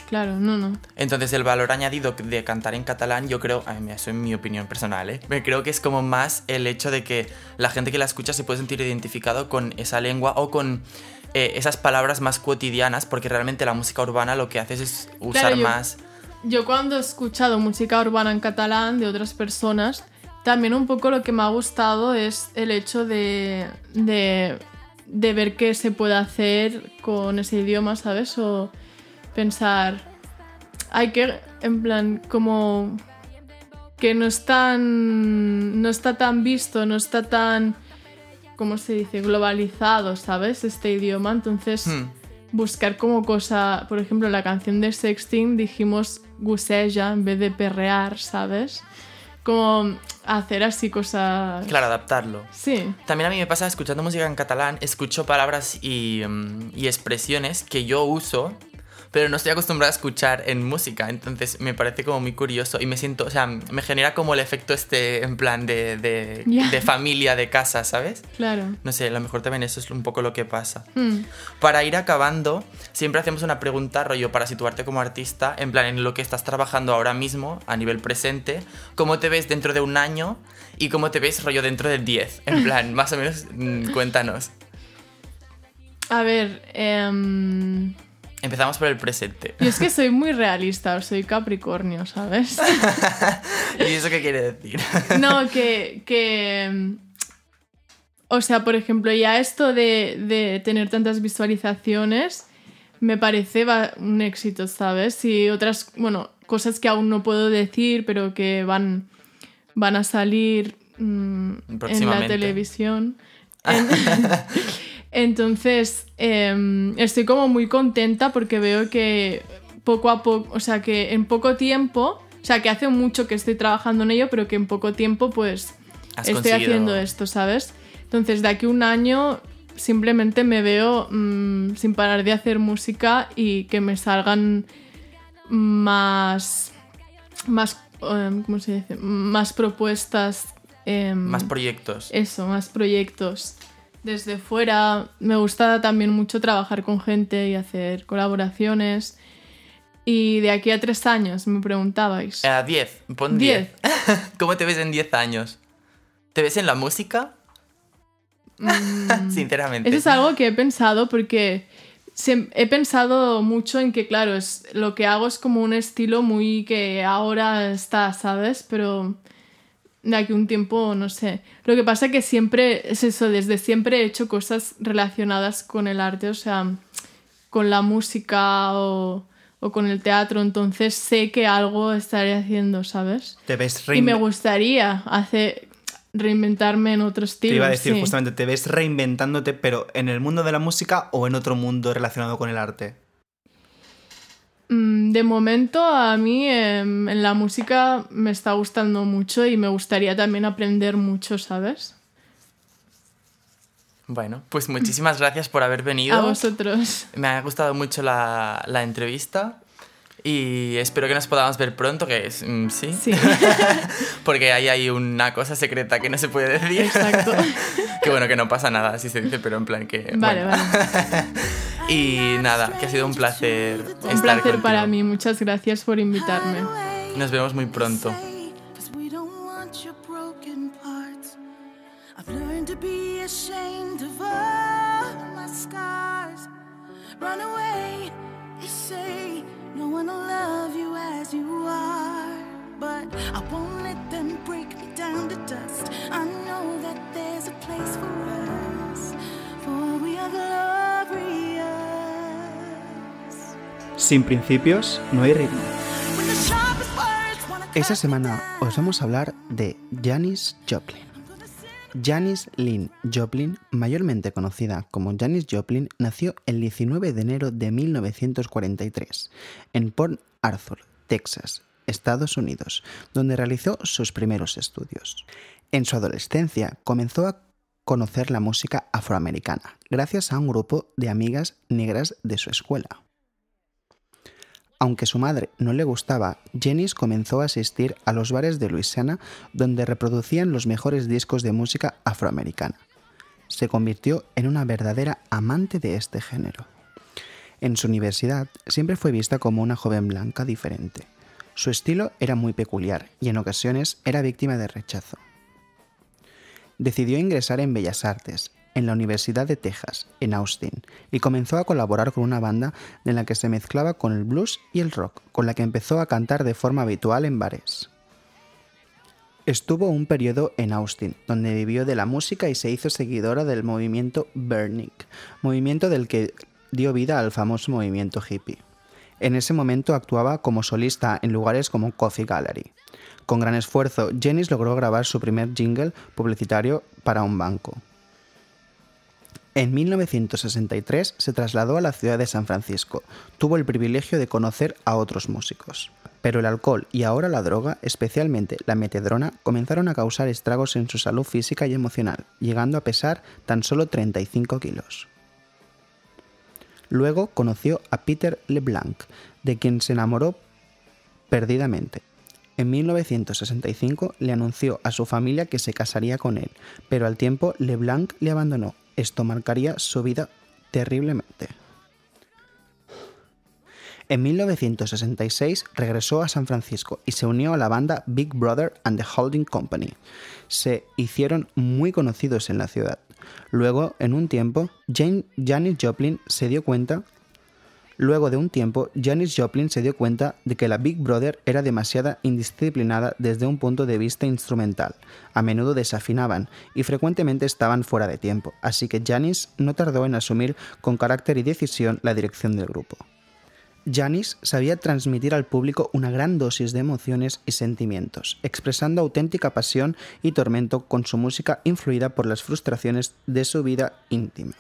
Claro, no, no. Entonces el valor añadido de cantar en catalán, yo creo, ay, mira, eso es mi opinión personal, ¿eh? Me creo que es como más el hecho de que la gente que la escucha se puede sentir identificado con esa lengua o con eh, esas palabras más cotidianas, porque realmente la música urbana lo que hace es usar Claro, yo- más... Yo cuando he escuchado música urbana en catalán de otras personas, también un poco lo que me ha gustado es el hecho de, de, de ver qué se puede hacer con ese idioma, ¿sabes? O pensar, hay que, en plan, como que no es tan, no está tan visto, no está tan, ¿cómo se dice? Globalizado, ¿sabes? Este idioma, entonces Hmm. buscar como cosa, por ejemplo, la canción de Sexting dijimos guseja en vez de perrear, ¿sabes? Como hacer así cosas... Claro, adaptarlo. Sí, También a mí me pasa escuchando música en catalán, escucho palabras y, mm, y expresiones que yo uso, pero no estoy acostumbrada a escuchar en música, entonces me parece como muy curioso y me siento, o sea, me genera como el efecto este en plan de, de, de familia, de casa, ¿sabes? claro. No sé, a lo mejor también eso es un poco lo que pasa. Hmm. Para ir acabando, siempre hacemos una pregunta, rollo, para situarte como artista, en plan, en lo que estás trabajando ahora mismo, a nivel presente, cómo te ves dentro de un año y cómo te ves, rollo, dentro de 10. En *laughs* plan, más o menos, mm, cuéntanos. A ver, em, Empezamos por el presente. yo es que soy muy realista, soy Capricornio, ¿sabes? *laughs* ¿Y eso qué quiere decir? *laughs* No, que, que... em, O sea, por ejemplo, ya esto de, de tener tantas visualizaciones me parece va- un éxito, ¿sabes? Y otras, bueno, cosas que aún no puedo decir, pero que van, van a salir mm, en la televisión. *laughs* En- Entonces, em, estoy como muy contenta porque veo que poco a poco, o sea, que en poco tiempo, o sea, que hace mucho que estoy trabajando en ello, pero que en poco tiempo, pues, Has estoy conseguido- haciendo esto, ¿sabes? Entonces, de aquí a un año, simplemente me veo mm, sin parar de hacer música y que me salgan más, más, em, ¿cómo se dice? Más propuestas. em, Más proyectos. eso, más proyectos. Desde fuera me gusta también mucho trabajar con gente y hacer colaboraciones. Y de aquí a tres años me preguntabais. A 10, pon 10. *laughs* ¿Cómo te ves en 10 años? ¿Te ves en la música? *laughs* Sinceramente. Eso es algo que he pensado porque he pensado mucho en que, claro, es, lo que hago es como un estilo muy que ahora está, ¿sabes? Pero de aquí un tiempo, no sé. Lo que pasa que siempre es eso, desde siempre he hecho cosas relacionadas con el arte, o sea, con la música o, o con el teatro, entonces sé que algo estaré haciendo, ¿sabes? Te ves Y me gustaría hacer reinventarme en otro estilo. Te iba a decir sí. justamente, te ves reinventándote, pero en el mundo de la música o en otro mundo relacionado con el arte. Mm, De momento a mí em, en la música me está gustando mucho y me gustaría también aprender mucho, ¿sabes? Bueno, pues muchísimas gracias por haber venido. A vosotros. Me ha gustado mucho la, la entrevista y espero que nos podamos ver pronto, que es, mm, sí, Sí, *laughs* porque ahí hay una cosa secreta que no se puede decir. exacto. *laughs* que bueno, que no pasa nada si se dice, pero en plan que... Vale, bueno. vale. *laughs* Y nada, que ha sido un placer Un estar placer contigo. para mí. Muchas gracias por invitarme. Nos vemos muy pronto. Cause we don't want your broken parts. I've learned to be ashamed of all my scars. Run away, they say. No one will love you as you are. But I won't let them break me down to dust. I know that there's a place for us. For we are glorious. Sin principios no hay ritmo. Esta semana os vamos a hablar de Janis Joplin. Janis Lynn Joplin, mayormente conocida como Janis Joplin, nació el 19 de enero de 1943 en Port Arthur, Texas, Estados Unidos, donde realizó sus primeros estudios. En su adolescencia comenzó a conocer la música afroamericana gracias a un grupo de amigas negras de su escuela. Aunque su madre no le gustaba, Janis comenzó a asistir a los bares de Luisiana donde reproducían los mejores discos de música afroamericana. Se convirtió en una verdadera amante de este género. En su universidad siempre fue vista como una joven blanca diferente. Su estilo era muy peculiar y en ocasiones era víctima de rechazo. Decidió ingresar en Bellas Artes, en la Universidad de Texas, en Austin, y comenzó a colaborar con una banda en la que se mezclaba con el blues y el rock, con la que empezó a cantar de forma habitual en bares. Estuvo un periodo en Austin, donde vivió de la música y se hizo seguidora del movimiento Burnick, movimiento del que dio vida al famoso movimiento hippie. En ese momento actuaba como solista en lugares como Coffee Gallery. Con gran esfuerzo, Janis logró grabar su primer jingle publicitario para un banco. En 1963 se trasladó a la ciudad de San Francisco. Tuvo el privilegio de conocer a otros músicos. Pero el alcohol y ahora la droga, especialmente la metedrona, comenzaron a causar estragos en su salud física y emocional, llegando a pesar tan solo 35 kilos. Luego conoció a Peter LeBlanc, de quien se enamoró perdidamente. En 1965 le anunció a su familia que se casaría con él, pero al tiempo LeBlanc le abandonó. Esto marcaría su vida terriblemente. En 1966 regresó a San Francisco y se unió a la banda Big Brother and the Holding Company. Se hicieron muy conocidos en la ciudad. Luego, en un tiempo, Jane, Janis Joplin se dio cuenta Luego de un tiempo, Janis Joplin se dio cuenta de que la Big Brother era demasiado indisciplinada desde un punto de vista instrumental. A menudo desafinaban y frecuentemente estaban fuera de tiempo, así que Janis no tardó en asumir con carácter y decisión la dirección del grupo. Janis sabía transmitir al público una gran dosis de emociones y sentimientos, expresando auténtica pasión y tormento con su música influida por las frustraciones de su vida íntima.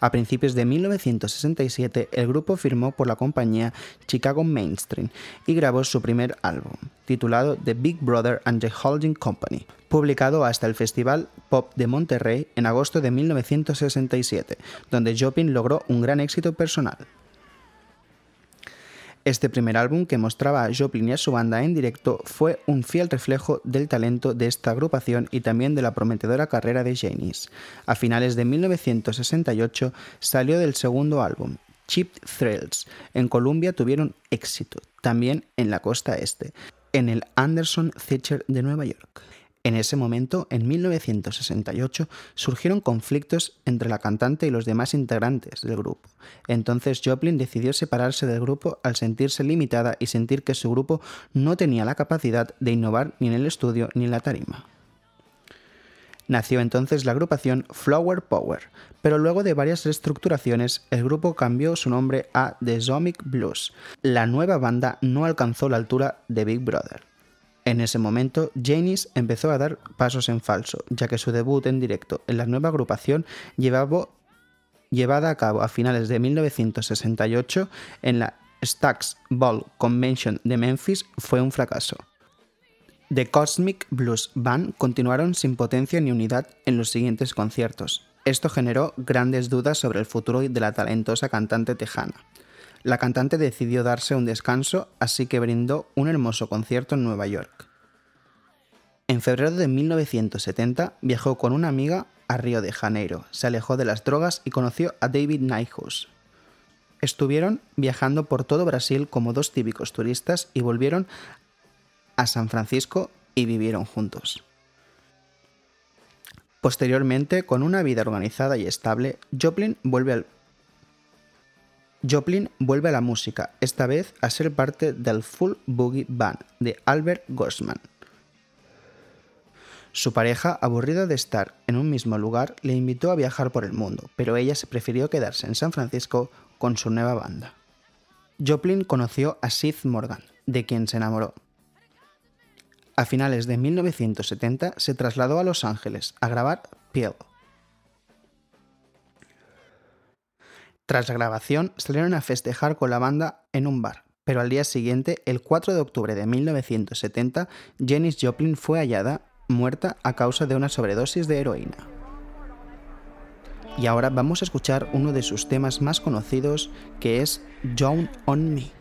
A principios de 1967, el grupo firmó por la compañía Chicago Mainstream y grabó su primer álbum, titulado The Big Brother and the Holding Company, publicado hasta el Festival Pop de Monterrey en agosto de 1967, donde Joplin logró un gran éxito personal. Este primer álbum que mostraba a Joplin y a su banda en directo fue un fiel reflejo del talento de esta agrupación y también de la prometedora carrera de Janis. A finales de 1968 salió del segundo álbum, Cheap Thrills. En Colombia tuvieron éxito, también en la costa este, en el Anderson Theatre de Nueva York. En ese momento, en 1968, surgieron conflictos entre la cantante y los demás integrantes del grupo. Entonces Joplin decidió separarse del grupo al sentirse limitada y sentir que su grupo no tenía la capacidad de innovar ni en el estudio ni en la tarima. Nació entonces la agrupación Flower Power, pero luego de varias reestructuraciones el grupo cambió su nombre a The Zomic Blues. La nueva banda no alcanzó la altura de Big Brother. En ese momento, Janis empezó a dar pasos en falso, ya que su debut en directo en la nueva agrupación llevada a cabo a finales de 1968 en la Stax Ball Convention de Memphis fue un fracaso. The Cosmic Blues Band continuaron sin potencia ni unidad en los siguientes conciertos. Esto generó grandes dudas sobre el futuro de la talentosa cantante tejana. La cantante decidió darse un descanso, así que brindó un hermoso concierto en Nueva York. En febrero de 1970 viajó con una amiga a Río de Janeiro, se alejó de las drogas y conoció a David Nyhus. Estuvieron viajando por todo Brasil como dos típicos turistas y volvieron a San Francisco y vivieron juntos. Posteriormente, con una vida organizada y estable, Joplin vuelve al Joplin vuelve a la música, esta vez a ser parte del Full Boogie Band de Albert Grossman. Su pareja, aburrida de estar en un mismo lugar, le invitó a viajar por el mundo, pero ella se prefirió quedarse en San Francisco con su nueva banda. Joplin conoció a Sid Morgan, de quien se enamoró. A finales de 1970 se trasladó a Los Ángeles a grabar Peel. Tras la grabación salieron a festejar con la banda en un bar, pero al día siguiente, el 4 de octubre de 1970, Janis Joplin fue hallada muerta a causa de una sobredosis de heroína. Y ahora vamos a escuchar uno de sus temas más conocidos, que es Down on Me.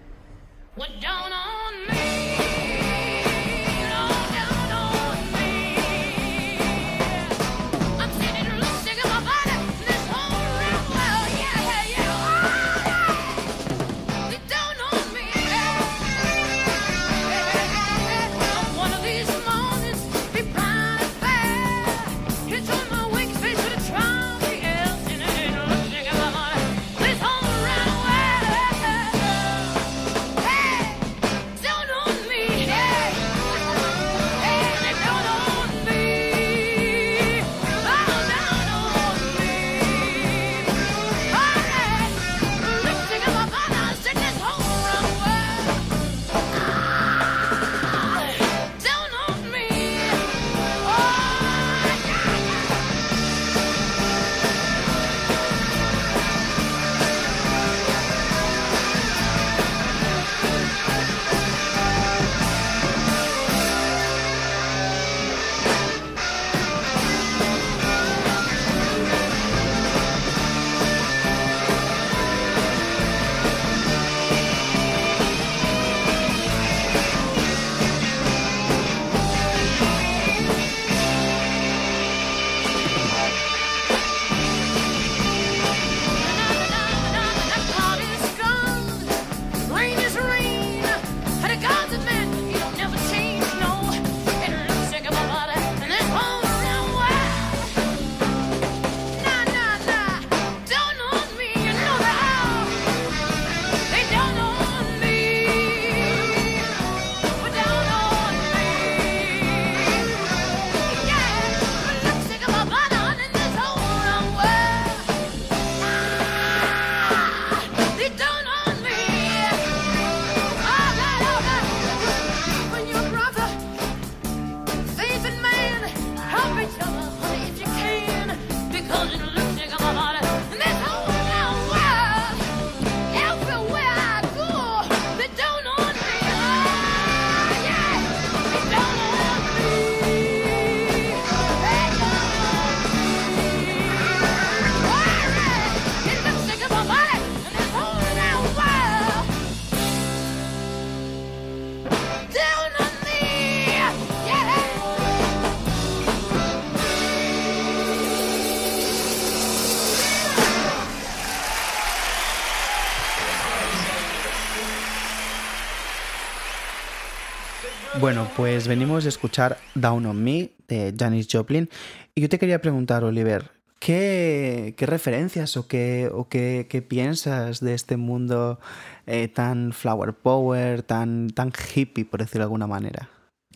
Bueno, pues venimos a escuchar Down on Me de Janis Joplin. Y yo te quería preguntar, Oliver, ¿qué, qué referencias o, qué, o qué, qué piensas de este mundo eh, tan flower power, tan, tan hippie, por decirlo de alguna manera?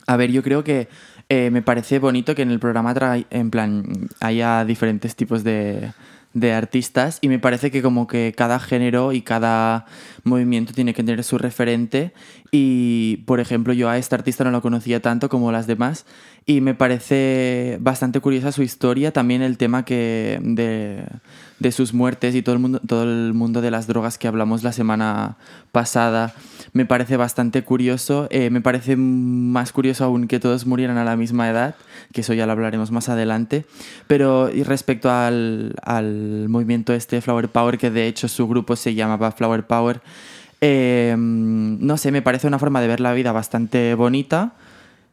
A ver, yo creo que eh, me parece bonito que en el programa en plan haya diferentes tipos de, de artistas y me parece que como que cada género y cada movimiento tiene que tener su referente. Y por ejemplo yo a esta artista no la conocía tanto como las demás y me parece bastante curiosa su historia, también el tema que de, de sus muertes y todo el mundo todo el mundo de las drogas que hablamos la semana pasada. Me parece bastante curioso, eh, me parece más curioso aún que todos murieran a la misma edad, que eso ya lo hablaremos más adelante, pero y respecto al, al movimiento este Flower Power, que de hecho su grupo se llamaba Flower Power, eh, no sé, me parece una forma de ver la vida bastante bonita,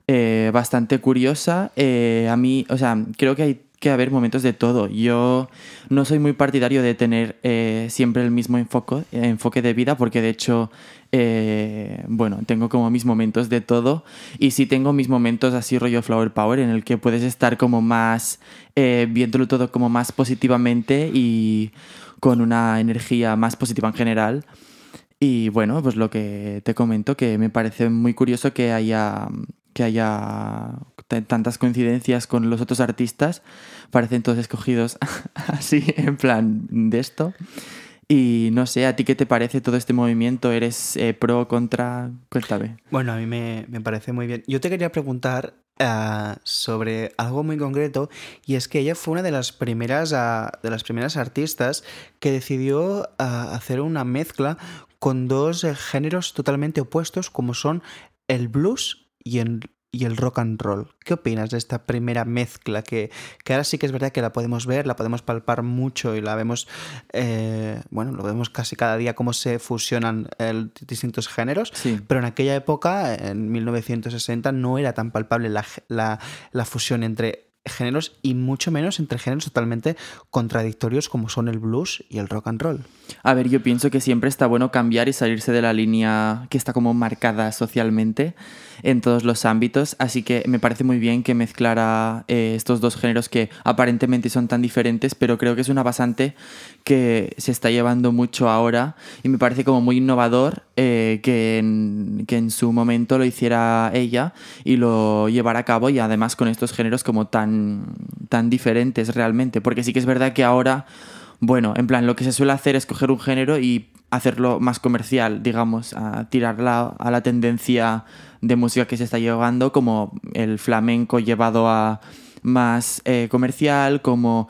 eh, bastante curiosa. eh, a mí, o sea, creo que hay que haber momentos de todo. Yo no soy muy partidario de tener eh, siempre el mismo enfoque, de vida, porque de hecho, eh, bueno, tengo como mis momentos de todo. Y sí tengo mis momentos así rollo Flower Power, en el que puedes estar como más eh, viéndolo todo como más positivamente y con una energía más positiva en general. Y bueno, pues lo que te comento, que me parece muy curioso que haya, que haya tantas coincidencias con los otros artistas. Parecen todos escogidos *laughs* así, en plan de esto. Y no sé, ¿a ti qué te parece todo este movimiento? ¿Eres eh, pro, contra? Cuéntame. Bueno, a mí me, me parece muy bien. Yo te quería preguntar ah, sobre algo muy concreto y es que ella fue una de las primeras, ah, de las primeras artistas que decidió ah, hacer una mezcla con dos eh, géneros totalmente opuestos como son el blues y el, y el rock and roll. ¿Qué opinas de esta primera mezcla que, que ahora sí que es verdad que la podemos ver, la podemos palpar mucho y la vemos, eh, bueno, lo vemos casi cada día cómo se fusionan eh, distintos géneros? Sí. Pero en aquella época, en 1960, no era tan palpable la, la- la fusión entre géneros y mucho menos entre géneros totalmente contradictorios como son el blues y el rock and roll. A ver, yo pienso que siempre está bueno cambiar y salirse de la línea que está como marcada socialmente en todos los ámbitos, así que me parece muy bien que mezclara eh, estos dos géneros que aparentemente son tan diferentes, pero creo que es una basante que se está llevando mucho ahora y me parece como muy innovador eh, que, en, que en su momento lo hiciera ella y lo llevara a cabo y además con estos géneros como tan, tan diferentes realmente, porque sí que es verdad que ahora bueno, en plan, lo que se suele hacer es coger un género y hacerlo más comercial, digamos, tirarla a la tendencia de música que se está llevando, como el flamenco llevado a más eh, comercial, como,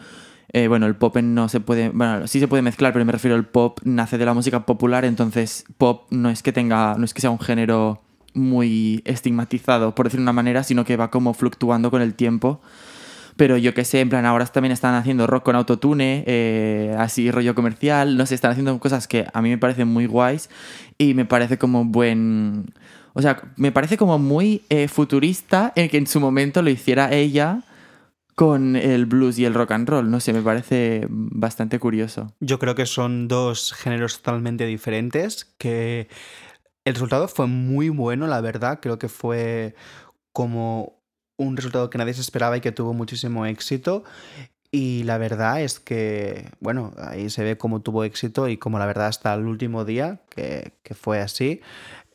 eh, bueno, el pop no se puede, bueno, sí se puede mezclar, pero me refiero al pop, nace de la música popular, entonces pop no es que tenga, no es que sea un género muy estigmatizado, por decirlo de una manera, sino que va como fluctuando con el tiempo. Pero yo que sé, en plan, ahora también están haciendo rock con autotune, eh, así rollo comercial, no sé, están haciendo cosas que a mí me parecen muy guays y me parece como buen... O sea, me parece como muy eh, futurista el que en su momento lo hiciera ella con el blues y el rock and roll. No sé, me parece bastante curioso. Yo creo que son dos géneros totalmente diferentes, que el resultado fue muy bueno, la verdad. Creo que fue como un resultado que nadie se esperaba y que tuvo muchísimo éxito. Y la verdad es que, bueno, ahí se ve cómo tuvo éxito y como la verdad hasta el último día, que, que fue así,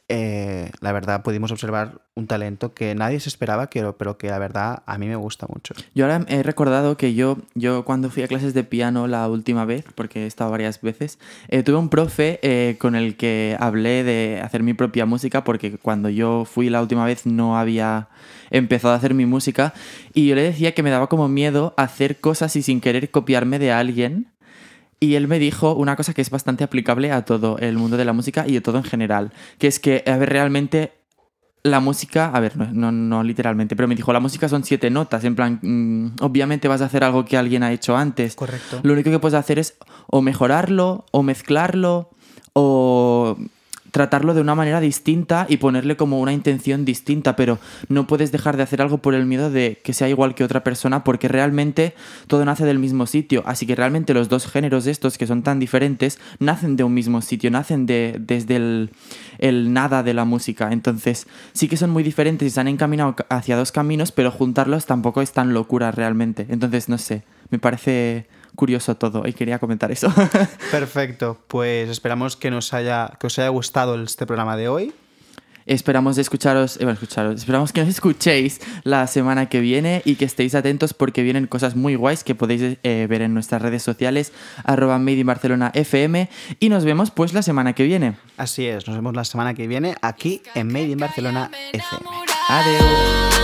eh, la verdad pudimos observar un talento que nadie se esperaba, pero que la verdad a mí me gusta mucho. Yo ahora he recordado que yo, yo cuando fui a clases de piano la última vez, porque he estado varias veces, eh, tuve un profe eh, con el que hablé de hacer mi propia música, porque cuando yo fui la última vez no había empezado a hacer mi música, y yo le decía que me daba como miedo hacer cosas y sin querer copiarme de alguien. Y él me dijo una cosa que es bastante aplicable a todo el mundo de la música y de todo en general, que es que, a ver, realmente la música, a ver, no, no, no literalmente, pero me dijo, la música son siete notas, en plan, mm, obviamente vas a hacer algo que alguien ha hecho antes. Correcto. Lo único que puedes hacer es o mejorarlo, o mezclarlo, o tratarlo de una manera distinta y ponerle como una intención distinta, pero no puedes dejar de hacer algo por el miedo de que sea igual que otra persona, porque realmente todo nace del mismo sitio. Así que realmente los dos géneros estos, que son tan diferentes, nacen de un mismo sitio, nacen de, desde el, el nada de la música. Entonces, sí que son muy diferentes y se han encaminado ca- hacia dos caminos, pero juntarlos tampoco es tan locura realmente. Entonces, no sé, me parece curioso todo y quería comentar eso. *laughs* Perfecto, pues esperamos que, nos haya, que os haya gustado este programa de hoy. Esperamos de escucharos, eh, bueno, escucharos, esperamos que nos escuchéis la semana que viene y que estéis atentos porque vienen cosas muy guays que podéis eh, ver en nuestras redes sociales, arroba Made in Barcelona FM y nos vemos pues la semana que viene. Así es, nos vemos la semana que viene aquí en Made in Barcelona FM. Adiós.